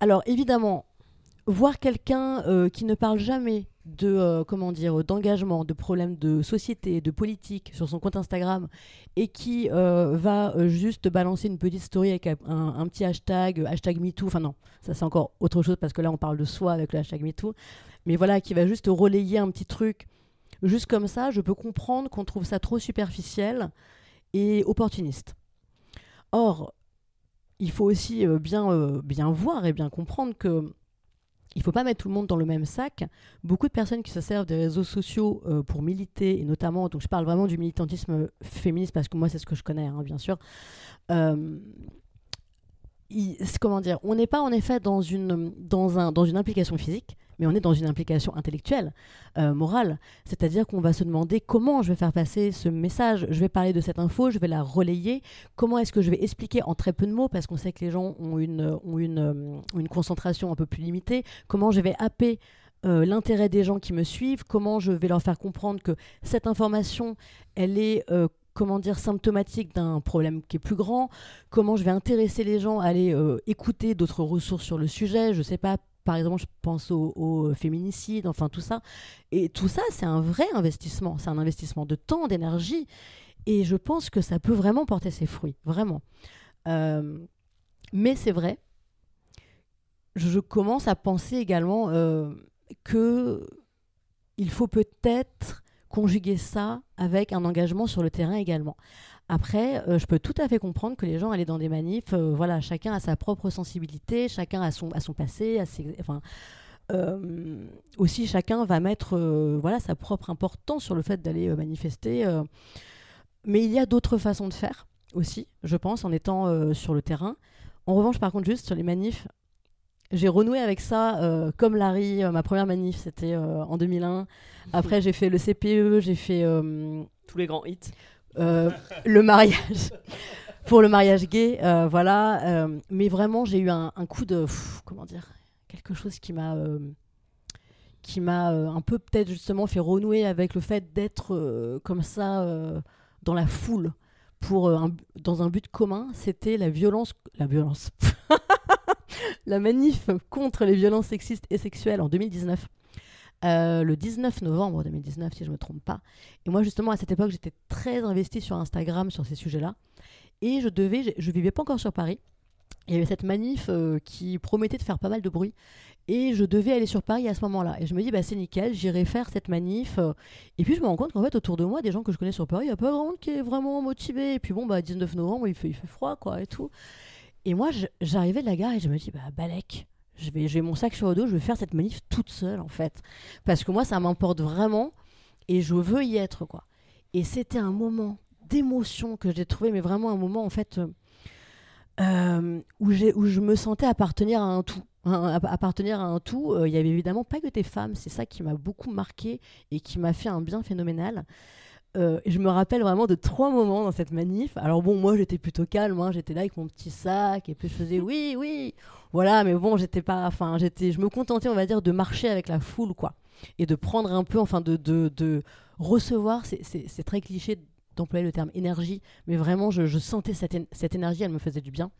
alors évidemment, voir quelqu'un euh, qui ne parle jamais de euh, comment dire d'engagement, de problèmes de société, de politique sur son compte Instagram et qui euh, va juste balancer une petite story avec un, petit hashtag hashtag MeToo. Enfin non, ça c'est encore autre chose parce que là on parle de soi avec le hashtag MeToo. Mais voilà, qui va juste relayer un petit truc juste comme ça, je peux comprendre qu'on trouve ça trop superficiel et opportuniste. Or, il faut aussi bien, bien voir et bien comprendre que il ne faut pas mettre tout le monde dans le même sac. Beaucoup de personnes qui se servent des réseaux sociaux euh, pour militer, et notamment, donc je parle vraiment du militantisme féministe parce que moi c'est ce que je connais, hein, bien sûr. Euh, comment dire On n'est pas en effet dans une, dans, un, dans une implication physique, mais on est dans une implication intellectuelle, euh, morale. C'est-à-dire qu'on va se demander comment je vais faire passer ce message. Je vais parler de cette info, je vais la relayer. Comment est-ce que je vais expliquer en très peu de mots, parce qu'on sait que les gens ont une, euh, concentration un peu plus limitée. Comment je vais happer euh, l'intérêt des gens qui me suivent, comment je vais leur faire comprendre que cette information, elle est comment dire symptomatique d'un problème qui est plus grand, comment je vais intéresser les gens à aller écouter d'autres ressources sur le sujet, je sais pas par exemple, je pense au, féminicide, enfin tout ça. Et tout ça, c'est un vrai investissement. C'est un investissement de temps, d'énergie. Et je pense que ça peut vraiment porter ses fruits, vraiment. Euh, mais c'est vrai, je commence à penser également euh, que il faut peut-être conjuguer ça avec un engagement sur le terrain également. Après, euh, je peux tout à fait comprendre que les gens allaient dans des manifs, euh, voilà, chacun a sa propre sensibilité, chacun a son, a son passé, euh, aussi chacun va mettre voilà, sa propre importance sur le fait d'aller manifester. mais il y a d'autres façons de faire aussi, je pense, en étant sur le terrain. En revanche, par contre, juste sur les manifs, j'ai renoué avec ça comme Larry. ma première manif, c'était en 2001. Après, j'ai fait le CPE, j'ai fait. Tous les grands hits. Euh, le mariage, pour le mariage gay, euh, voilà. Euh, mais vraiment, j'ai eu un, coup de, comment dire, quelque chose qui m'a, qui m'a un peu peut-être justement fait renouer avec le fait d'être comme ça dans la foule pour dans un but commun. C'était la violence, la violence, la manif contre les violences sexistes et sexuelles en 2019. Euh, le 19 novembre 2019, si je ne me trompe pas. Et moi, justement, à cette époque, j'étais très investie sur Instagram sur ces sujets-là. Et je devais, je, vivais pas encore sur Paris. Il y avait cette manif euh, qui promettait de faire pas mal de bruit. Et je devais aller sur Paris à ce moment-là. Et je me dis, bah, c'est nickel, j'irai faire cette manif. Euh. Et puis je me rends compte qu'en fait, autour de moi, des gens que je connais sur Paris, il n'y a pas grand monde qui est vraiment motivé. Et puis bon, bah, 19 novembre, il fait, il fait froid, quoi, et tout. Et moi, j'arrivais de la gare et je me dis, bah, Balek, je vais, j'ai mon sac sur le dos, je vais faire cette manif toute seule en fait. Parce que moi, ça m'importe vraiment et je veux y être quoi. Et c'était un moment d'émotion que j'ai trouvé, mais vraiment un moment en fait euh, euh, où, j'ai, où je me sentais appartenir à un tout. Hein, appartenir à un tout, euh, il y avait évidemment pas que des femmes, c'est ça qui m'a beaucoup marqué et qui m'a fait un bien phénoménal. Euh, je me rappelle vraiment de trois moments dans cette manif. Alors bon, moi j'étais plutôt calme, hein. j'étais là avec mon petit sac et puis je faisais oui, oui, voilà. Mais bon, j'étais pas, enfin, j'étais, je me contentais, on va dire, de marcher avec la foule, quoi, et de prendre un peu, enfin, de, de, de recevoir. C'est très cliché d'employer le terme énergie, mais vraiment, je, je sentais cette, cette, énergie, elle me faisait du bien.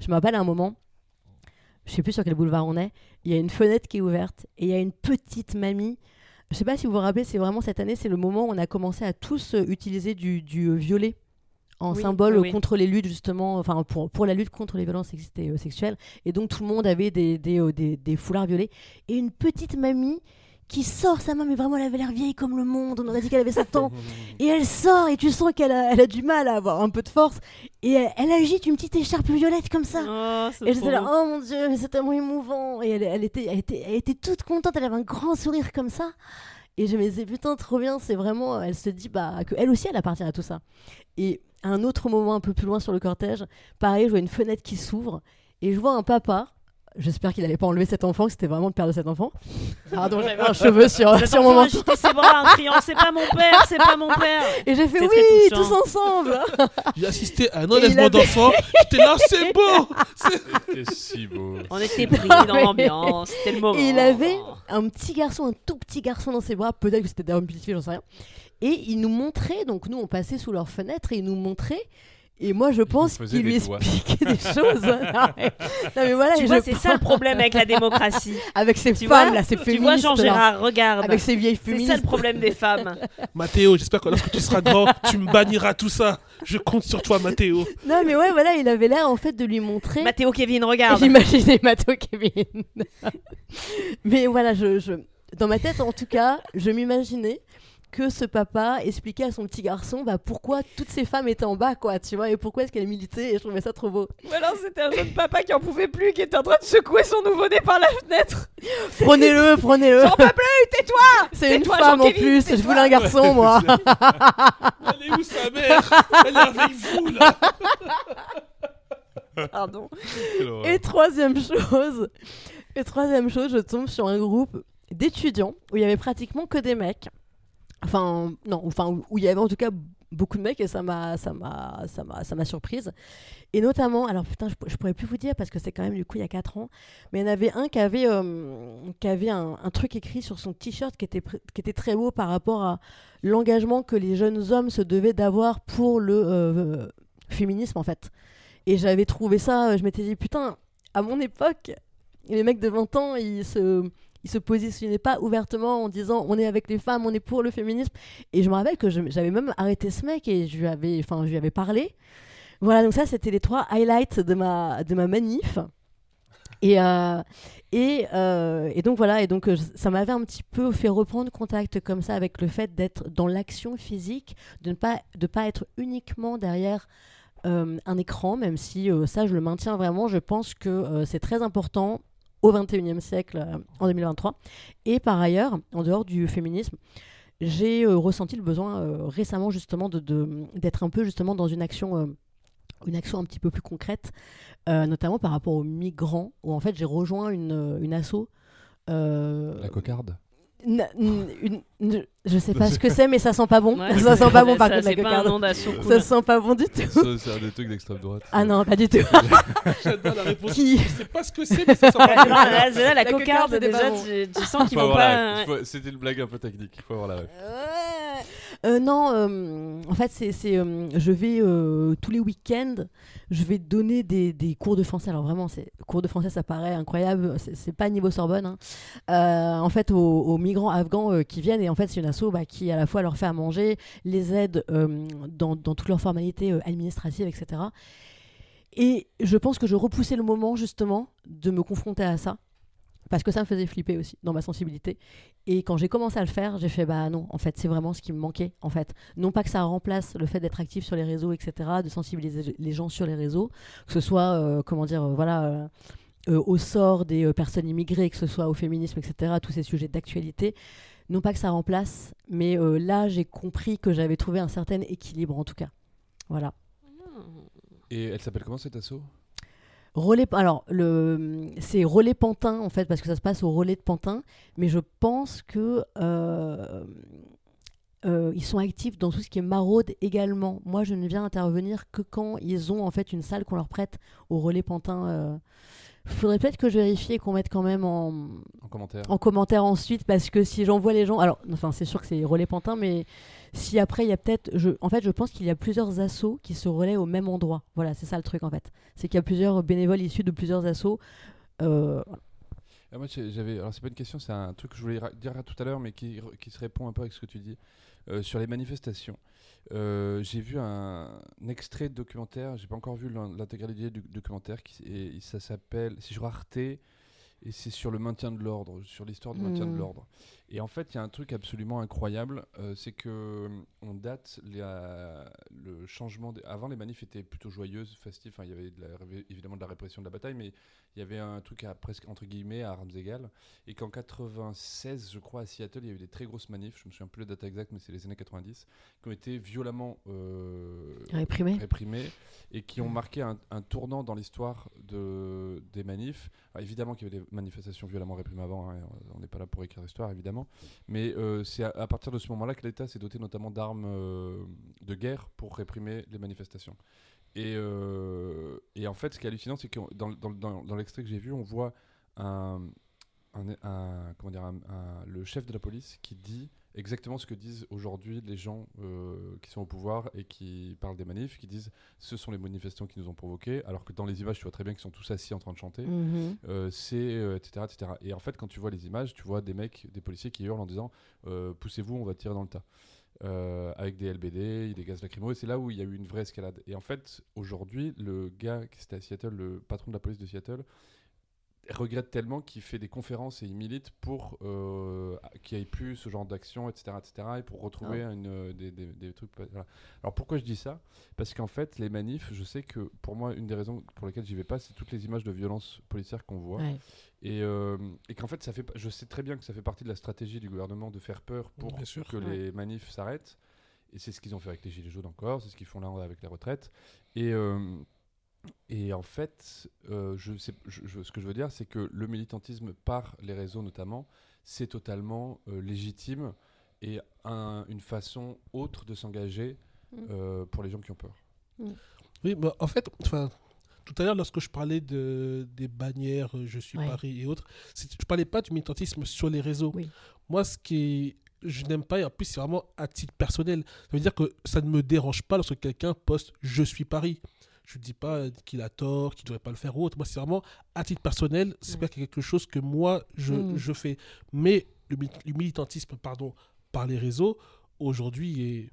Je me rappelle à un moment, je sais plus sur quel boulevard on est, il y a une fenêtre qui est ouverte et il y a une petite mamie je sais pas si vous vous rappelez, c'est vraiment cette année, c'est le moment où on a commencé à tous euh, utiliser du, du euh, violet en Oui, symbole oui, contre les luttes justement, enfin pour, pour la lutte contre les violences euh, sexuelles. Et donc tout le monde avait des, des, des- des foulards violets. Et une petite mamie qui sort sa main, mais vraiment elle avait l'air vieille comme le monde, on aurait dit qu'elle avait 7 ans. Et elle sort et tu sens qu'elle a, elle a du mal à avoir un peu de force. Et elle, elle agite une petite écharpe violette comme ça. Oh, Et j'étais là, oh mon dieu, mais c'est tellement émouvant. Et elle, elle, était, elle, était, elle était toute contente, elle avait un grand sourire comme ça. Et je me disais, putain, trop bien, c'est vraiment. Elle se dit bah, que elle aussi, elle appartient à tout ça. Et à un autre moment, un peu plus loin sur le cortège, pareil, je vois une fenêtre qui s'ouvre et je vois un papa. J'espère qu'il n'allait pas enlever cet enfant, que c'était vraiment le père de cet enfant. Pardon, j'avais un cheveu sur, Cet sur mon menton. agité ses bras en criant C'est pas mon père, c'est pas mon père. Et j'ai fait oui, tous ensemble. J'ai assisté à un enlèvement d'enfant. J'étais là, c'est beau C'était si beau. On était pris dans l'ambiance, c'était le moment. Et il avait un petit garçon, un tout petit garçon dans ses bras, peut-être que c'était d'ailleurs une petite fille, j'en sais rien. Et il nous montrait, donc nous on passait sous leur fenêtre et il nous montrait. Et moi je pense qu'il lui expliquait des choses. non, mais, non, mais voilà, Tu vois, c'est ça le problème avec la démocratie. Avec ces Tu femmes vois, là, ces tu féministes. vois, là, Jean-Gérard, regarde. avec ces vieilles C'est ça féministes. le problème des femmes. Mathéo, j'espère que lorsque tu seras grand, tu me banniras tout ça. Je compte sur toi, Mathéo. Non mais ouais, voilà, il avait l'air en fait de lui montrer. Mathéo Kevin, regarde. J'imaginais Mato Kevin. Mais voilà, je, je- dans ma tête, en tout cas, je m'imaginais que ce papa expliquait à son petit garçon bah, pourquoi toutes ces femmes étaient en bas, quoi, tu vois, et pourquoi est-ce qu'elles militaient, et je trouvais ça trop beau. Ou alors c'était un jeune papa qui en pouvait plus, qui était en train de secouer son nouveau-né par la fenêtre. Prenez-le, prenez-le. J'en peux plus, tais-toi C'est une tais-toi, femme en plus, je voulais un garçon, moi. Elle est où sa mère? Elle est avec vous, là Pardon. Et troisième chose, et troisième chose, je tombe sur un groupe d'étudiants où il y avait pratiquement que des mecs. Enfin, non, enfin, où- il y avait en tout cas beaucoup de mecs et ça m'a, ça m'a, ça m'a, ça m'a surprise. Et notamment, alors putain, je, je pourrais plus vous dire parce que c'est quand même du coup il y a 4 ans, mais il y en avait un qui avait, euh, qui avait un, un truc écrit sur son t-shirt qui était, qui était très beau par rapport à l'engagement que les jeunes hommes se devaient d'avoir pour le euh, féminisme en fait. Et j'avais trouvé ça, euh, je m'étais dit, putain, à mon époque, les mecs de 20 ans, ils se, ils se positionnaient pas ouvertement en disant on est avec les femmes, on est pour le féminisme. Et je me rappelle que j'avais même arrêté ce mec et je lui avais, enfin, je lui avais parlé. Voilà, donc ça, c'était les trois highlights de ma, de ma manif. Et, euh, et, euh, et donc voilà, et donc euh, ça m'avait un petit peu fait reprendre contact comme ça avec le fait d'être dans l'action physique, de ne pas, de pas être uniquement derrière un écran, même si ça je le maintiens vraiment, je pense que c'est très important au 21e siècle, euh, en 2023. Et par ailleurs, en dehors du féminisme, j'ai euh, ressenti le besoin euh, récemment justement de- de- d'être un peu justement dans une action, une action un petit peu plus concrète, notamment par rapport aux migrants, où en fait j'ai rejoint une, une asso. La cocarde? Une- une- je sais pas ce que c'est, mais ça sent pas bon. Ouais, ça sent pas bon par ça, contre la C'est pas un cocarde. Ça sent pas bon du tout. Ça, c'est un des trucs d'extrême droite. Ah non, pas du tout. J'adore la réponse. Qui Je sais pas ce que c'est, mais ça sent pas bon. là, c'est là, la La cocarde, cocarde, c'était déjà, bon. tu, tu sens qu'ils Faut vont avoir la pas. faut- C'était une blague un peu technique. Il faut avoir la ref. Euh, non, euh, en fait, c'est, c'est, euh, je vais tous les week-ends, je vais donner des, cours de français. Alors vraiment, c'est cours de français, ça paraît incroyable. C'est, c'est pas niveau Sorbonne. hein. En fait, aux, migrants afghans qui viennent et en fait, c'est une asso bah, qui à la fois leur fait à manger, les aide dans, toutes leurs formalités administratives, etc. Et je pense que je repoussais le moment justement de me confronter à ça. Parce que ça me faisait flipper aussi dans ma sensibilité. Et quand j'ai commencé à le faire, j'ai fait bah non, en fait, c'est vraiment ce qui me manquait. En fait, non pas que ça remplace le fait d'être actif sur les réseaux, etc., de sensibiliser les gens sur les réseaux, que ce soit, euh, comment dire, euh, voilà, euh, au sort des personnes immigrées, que ce soit au féminisme, etc., tous ces sujets d'actualité. Non pas que ça remplace, mais là, j'ai compris que j'avais trouvé un certain équilibre, en tout cas. Voilà. Et elle s'appelle comment cette asso? Relais, alors, le, c'est Relais Pantin, en fait, parce que ça se passe au Relais de Pantin, mais je pense que euh, euh, ils sont actifs dans tout ce qui est maraude également. Moi, je ne viens intervenir que quand ils ont, en fait, une salle qu'on leur prête au Relais Pantin. euh. Faudrait peut-être que je vérifie et qu'on mette quand même en, En commentaire. en commentaire ensuite, parce que si j'envoie les gens... Alors, enfin, c'est sûr que c'est Relais Pantin, mais si après, il y a peut-être... Je, en fait, je pense qu'il y a plusieurs assos qui se relaient au même endroit. Voilà, c'est ça le truc, en fait. C'est qu'il y a plusieurs bénévoles issus de plusieurs assos. Euh. Ah, moi, j'avais. Alors, c'est pas une question, c'est un truc que je voulais dire tout à l'heure, mais qui, qui se répond un peu avec ce que tu dis euh, sur les manifestations. Euh, j'ai vu un, extrait de documentaire, j'ai pas encore vu l'intégralité du documentaire, qui, et, ça s'appelle, c'est sur Arte, et c'est sur le maintien de l'ordre, sur l'histoire du maintien de hmm. l'ordre. Et en fait, il y a un truc absolument incroyable, euh, c'est que on date le changement. Avant, les manifs étaient plutôt joyeuses, festives. Enfin, il y avait évidemment de la répression de la bataille, mais il y avait un truc à presque entre guillemets à armes égales. Et qu'en 96, je crois, à Seattle, il y a eu des très grosses manifs. Je me souviens plus de la date exacte, mais c'est les années 90, qui ont été violemment euh, réprimées. et qui ont marqué un, tournant dans l'histoire de, des manifs. évidemment qu'il y avait des manifestations violemment réprimées avant. Hein, on n'est pas là pour écrire l'histoire, évidemment. Mais euh, c'est à, partir de ce moment-là que l'État s'est doté notamment d'armes euh, de guerre pour réprimer les manifestations. Et, euh, et, en fait, ce qui est hallucinant, c'est que dans, l'extrait que j'ai vu, on voit le chef de la police qui dit exactement ce que disent aujourd'hui les gens euh, qui sont au pouvoir et qui parlent des manifs, qui disent ce sont les manifestants qui nous ont provoqués, alors que dans les images, tu vois très bien qu'ils sont tous assis en train de chanter, mhm. euh, c'est etc., euh, etc. Et en fait, quand tu vois les images, tu vois des mecs, des policiers qui hurlent en disant poussez-vous, on va tirer dans le tas. avec des LBD, des gaz lacrymaux, et c'est là où il y a eu une vraie escalade. Et en fait, aujourd'hui, le gars qui était à Seattle, le patron de la police de Seattle, regrette tellement qu'il fait des conférences et il milite pour euh, qu'il n'y ait plus ce genre d'action, etc., etc., et pour retrouver ah. une, euh, des, des, trucs. Alors pourquoi je dis ça? Parce qu'en fait, les manifs, je sais que pour moi, une des raisons pour lesquelles j'y vais pas, c'est toutes les images de violence policière qu'on voit. Et, euh, et qu'en fait, ça fait, je sais très bien que ça fait partie de la stratégie du gouvernement de faire peur pour que les manifs s'arrêtent. Et c'est ce qu'ils ont fait avec les Gilets jaunes encore, c'est ce qu'ils font là avec les retraites. Et. Et en fait, euh, je sais, ce que je veux dire, c'est que le militantisme par les réseaux notamment, c'est totalement euh, légitime et une façon autre de s'engager mm. euh, pour les gens qui ont peur. Mm. Oui, bah, en fait, tout à l'heure, lorsque je parlais de, des bannières Je suis Paris et autres, je ne parlais pas du militantisme sur les réseaux. Moi, ce qui je n'aime pas, et en plus, c'est vraiment à titre personnel. Ça veut dire que ça ne me dérange pas lorsque quelqu'un poste Je suis Paris. Je ne dis pas qu'il a tort, qu'il ne devrait pas le faire ou autre. Moi, c'est vraiment, à titre personnel, c'est pas quelque chose que moi, je, mm. je fais. Mais le, militantisme, pardon, par les réseaux, aujourd'hui, est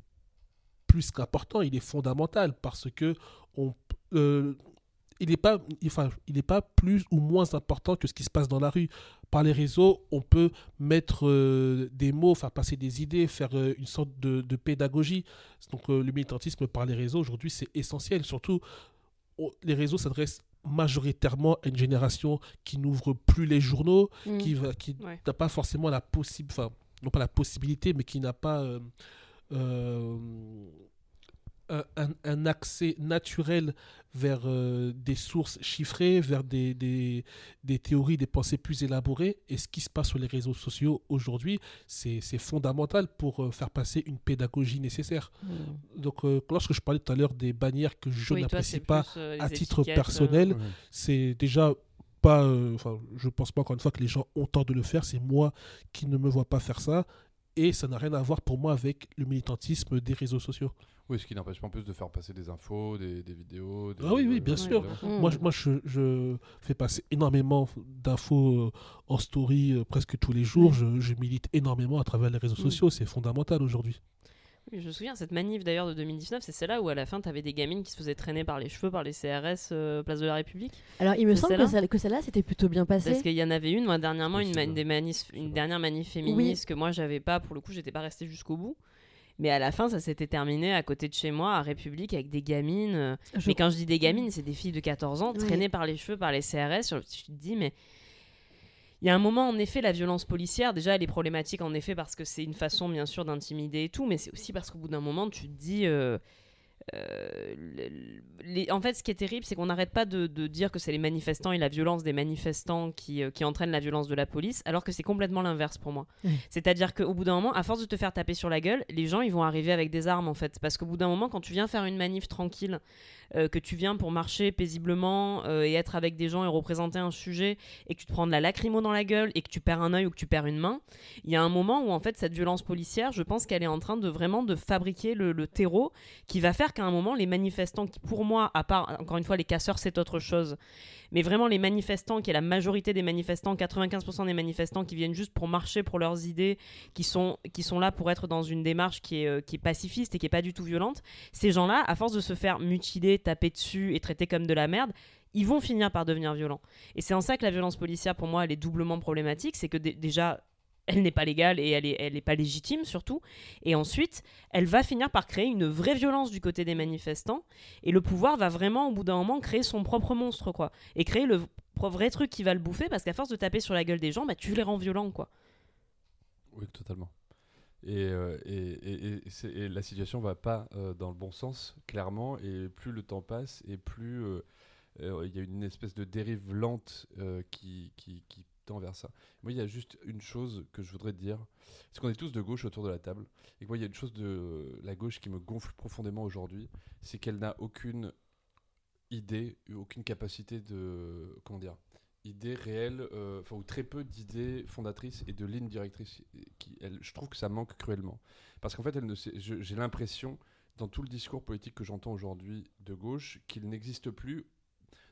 plus qu'important. Il est fondamental parce que on, euh, il n'est pas, enfin, il pas plus ou moins important que ce qui se passe dans la rue. Par les réseaux, on peut mettre euh, des mots, faire passer des idées, faire euh, une sorte de, pédagogie. Donc euh, le militantisme par les réseaux, aujourd'hui, c'est essentiel. Surtout, les réseaux s'adressent majoritairement à une génération qui n'ouvre plus les journaux, mmh. qui, qui n'a pas forcément la possibilité, enfin, non pas la possibilité, mais qui n'a pas un, accès naturel vers euh, des sources chiffrées, vers des, des, des, théories, des pensées plus élaborées. Et ce qui se passe sur les réseaux sociaux aujourd'hui, c'est fondamental pour euh, faire passer une pédagogie nécessaire. Hmm. Donc, euh, lorsque je parlais tout à l'heure des bannières que je n'apprécie pas à titre personnel, c'est déjà pas. Enfin, je pense pas encore une fois que les gens ont tort de le faire. C'est moi qui ne me vois pas faire ça. Et ça n'a rien à voir pour moi avec le militantisme des réseaux sociaux. Oui, ce qui n'empêche pas en plus de faire passer des infos, des, vidéos. ah oui, oui, bien sûr. Moi, moi je, fais passer énormément d'infos euh, en story euh, presque tous les jours. Je, milite énormément à travers les réseaux mm. sociaux. C'est fondamental aujourd'hui. je me souviens, cette manif d'ailleurs de 2019, c'est celle-là où à la fin, tu avais des gamines qui se faisaient traîner par les cheveux par les CRS euh, Place de la République. Alors, il me semble que, celle-là, c'était plutôt bien passé. Parce qu'il y en avait une, moi, dernièrement, une, des manif, une dernière manif féministe que moi, j'avais pas, pour le coup, j'étais pas restée jusqu'au bout. Mais à la fin, ça s'était terminé à côté de chez moi, à République, avec des gamines. Euh, mais quand je dis des gamines, c'est des filles de 14 ans, traînées par les cheveux par les CRS. Tu te dis, mais. Il y a un moment, en effet, la violence policière, déjà, elle est problématique, en effet, parce que c'est une façon, bien sûr, d'intimider et tout, mais c'est aussi parce qu'au bout d'un moment, tu te dis. Euh, euh, en fait, ce qui est terrible, c'est qu'on n'arrête pas de, dire que c'est les manifestants et la violence des manifestants qui, euh, qui entraînent la violence de la police, alors que c'est complètement l'inverse pour moi. C'est-à-dire qu'au bout d'un moment, à force de te faire taper sur la gueule, les gens ils vont arriver avec des armes en fait. Parce qu'au bout d'un moment, quand tu viens faire une manif tranquille, euh, que tu viens pour marcher paisiblement et être avec des gens et représenter un sujet, et que tu te prends de la lacrymo dans la gueule et que tu perds un œil ou que tu perds une main, il y a un moment où en fait cette violence policière, je pense qu'elle est en train de vraiment de fabriquer le, le terreau qui va faire qu'à un moment, les manifestants qui, pour moi, à part, encore une fois, les casseurs, c'est autre chose, mais vraiment les manifestants, qui est la majorité des manifestants, 95% des manifestants qui viennent juste pour marcher pour leurs idées, qui sont, qui sont là pour être dans une démarche qui est, euh, qui est pacifiste et qui est pas du tout violente, ces gens-là, à force de se faire mutiler, taper dessus et traiter comme de la merde, ils vont finir par devenir violents. Et c'est en ça que la violence policière, pour moi, elle est doublement problématique. C'est que déjà, elle n'est pas légale et elle n'est elle pas légitime surtout. Et ensuite, elle va finir par créer une vraie violence du côté des manifestants. Et le pouvoir va vraiment, au bout d'un moment, créer son propre monstre, quoi. Et créer le vrai truc qui va le bouffer, parce qu'à force de taper sur la gueule des gens, bah, tu les rends violents, quoi. Oui, totalement. Et, euh, et, et, la situation va pas euh, dans le bon sens, clairement. Et plus le temps passe, et plus euh, il y a une espèce de dérive lente qui, qui, qui tend vers ça. Moi, il y a juste une chose que je voudrais dire. C'est qu'on est tous de gauche autour de la table. Et moi, il y a une chose de la gauche qui me gonfle profondément aujourd'hui. C'est qu'elle n'a aucune idée, aucune capacité de. Comment dire idée réelle, euh, enfin, ou très peu d'idées fondatrices et de lignes directrices. Je trouve que ça manque cruellement. Parce qu'en fait, elle ne j'ai l'impression, dans tout le discours politique que j'entends aujourd'hui de gauche, qu'il n'existe plus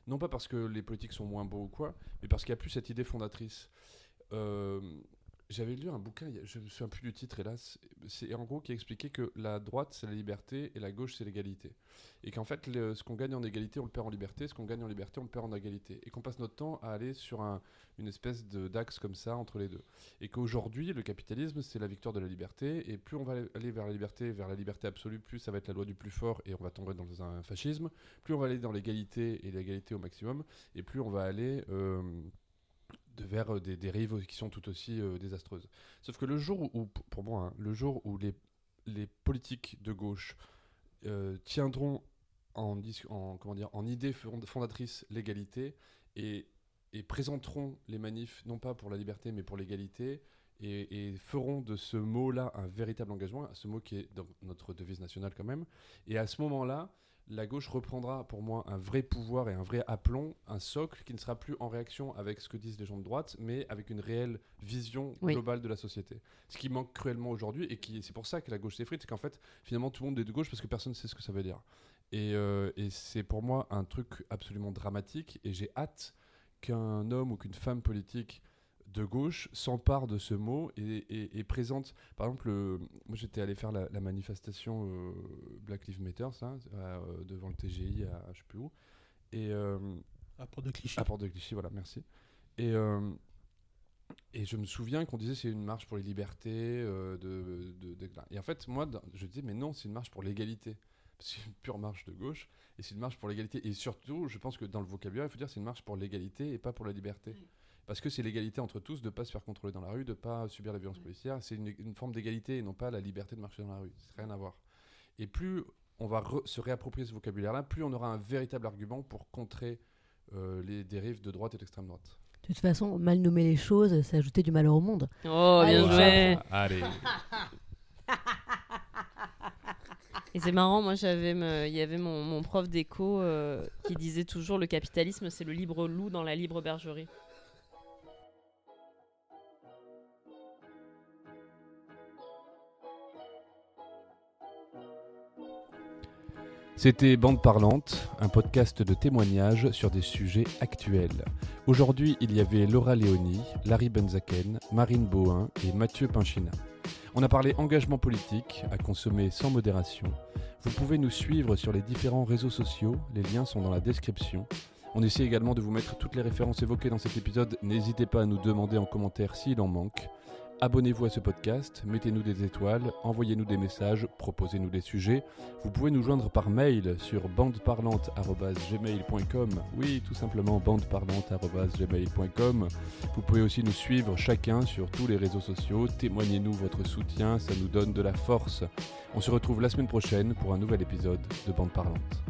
non pas parce que les politiques sont moins beaux ou quoi, mais parce qu'il n'y a plus cette idée fondatrice. Euh, j'avais lu un bouquin, je me souviens plus du titre hélas, c'est en gros qui expliquait que la droite c'est la liberté et la gauche c'est l'égalité. Et qu'en fait ce qu'on gagne en égalité on le perd en liberté, ce qu'on gagne en liberté on le perd en égalité. Et qu'on passe notre temps à aller sur un, une espèce d'axe comme ça entre les deux. Et qu'aujourd'hui le capitalisme c'est la victoire de la liberté et plus on va aller vers la liberté, vers la liberté absolue, plus ça va être la loi du plus fort et on va tomber dans un fascisme. Plus on va aller dans l'égalité et l'égalité au maximum et plus on va aller... Euh, de vers euh, des dérives qui sont tout aussi euh, désastreuses. Sauf que le jour où, pour moi, hein, le jour où les, les politiques de gauche euh, tiendront en, idée fondatrice l'égalité et, et, présenteront les manifs non pas pour la liberté mais pour l'égalité et, et, feront de ce mot-là un véritable engagement, ce mot qui est dans notre devise nationale quand même, et à ce moment-là, la gauche reprendra pour moi un vrai pouvoir et un vrai aplomb, un socle qui ne sera plus en réaction avec ce que disent les gens de droite, mais avec une réelle vision globale de la société. Ce qui manque cruellement aujourd'hui et qui c'est pour ça que la gauche s'effrite, c'est qu'en fait finalement tout le monde est de gauche parce que personne ne sait ce que ça veut dire. Et, euh, et c'est pour moi un truc absolument dramatique et j'ai hâte qu'un homme ou qu'une femme politique de gauche s'empare de ce mot et, présente. Par exemple, moi j'étais allé faire la, manifestation euh, Black Lives Matter, ça, euh, devant le TGI à, je sais plus où. Et, euh, à Port de Clichy. À Port de Clichy, voilà, merci. Et, et je me souviens qu'on disait c'est une marche pour les libertés. de, et en fait, moi, je disais, mais non, c'est une marche pour l'égalité. C'est une pure marche de gauche et c'est une marche pour l'égalité. Et surtout, je pense que dans le vocabulaire, il faut dire c'est une marche pour l'égalité et pas pour la liberté parce que c'est l'égalité entre tous de ne pas se faire contrôler dans la rue, de ne pas subir la violence policière. C'est une, forme d'égalité et non pas la liberté de marcher dans la rue. C'est rien à voir. Et plus on va se réapproprier ce vocabulaire-là, plus on aura un véritable argument pour contrer euh, les dérives de droite et d'extrême droite. De toute façon, mal nommer les choses, c'est ajouter du malheur au monde. Oh, bien joué Allez Et c'est marrant, moi j'avais, il y avait mon, prof d'éco euh, qui disait toujours le capitalisme c'est le libre loup dans la libre bergerie. C'était Bande Parlante, un podcast de témoignages sur des sujets actuels. Aujourd'hui, il y avait Laura Léoni, Larry Benzaken, Marine Bohin et Mathieu Pinchina. On a parlé engagement politique, à consommer sans modération. Vous pouvez nous suivre sur les différents réseaux sociaux, les liens sont dans la description. On essaie également de vous mettre toutes les références évoquées dans cet épisode, n'hésitez pas à nous demander en commentaire s'il en manque. Abonnez-vous à ce podcast, mettez-nous des étoiles, envoyez-nous des messages, proposez-nous des sujets. Vous pouvez nous joindre par mail sur bandeparlante.gmail.com. Oui, tout simplement bandeparlante.gmail.com. Vous pouvez aussi nous suivre chacun sur tous les réseaux sociaux. Témoignez-nous votre soutien, ça nous donne de la force. On se retrouve la semaine prochaine pour un nouvel épisode de Bande Parlante.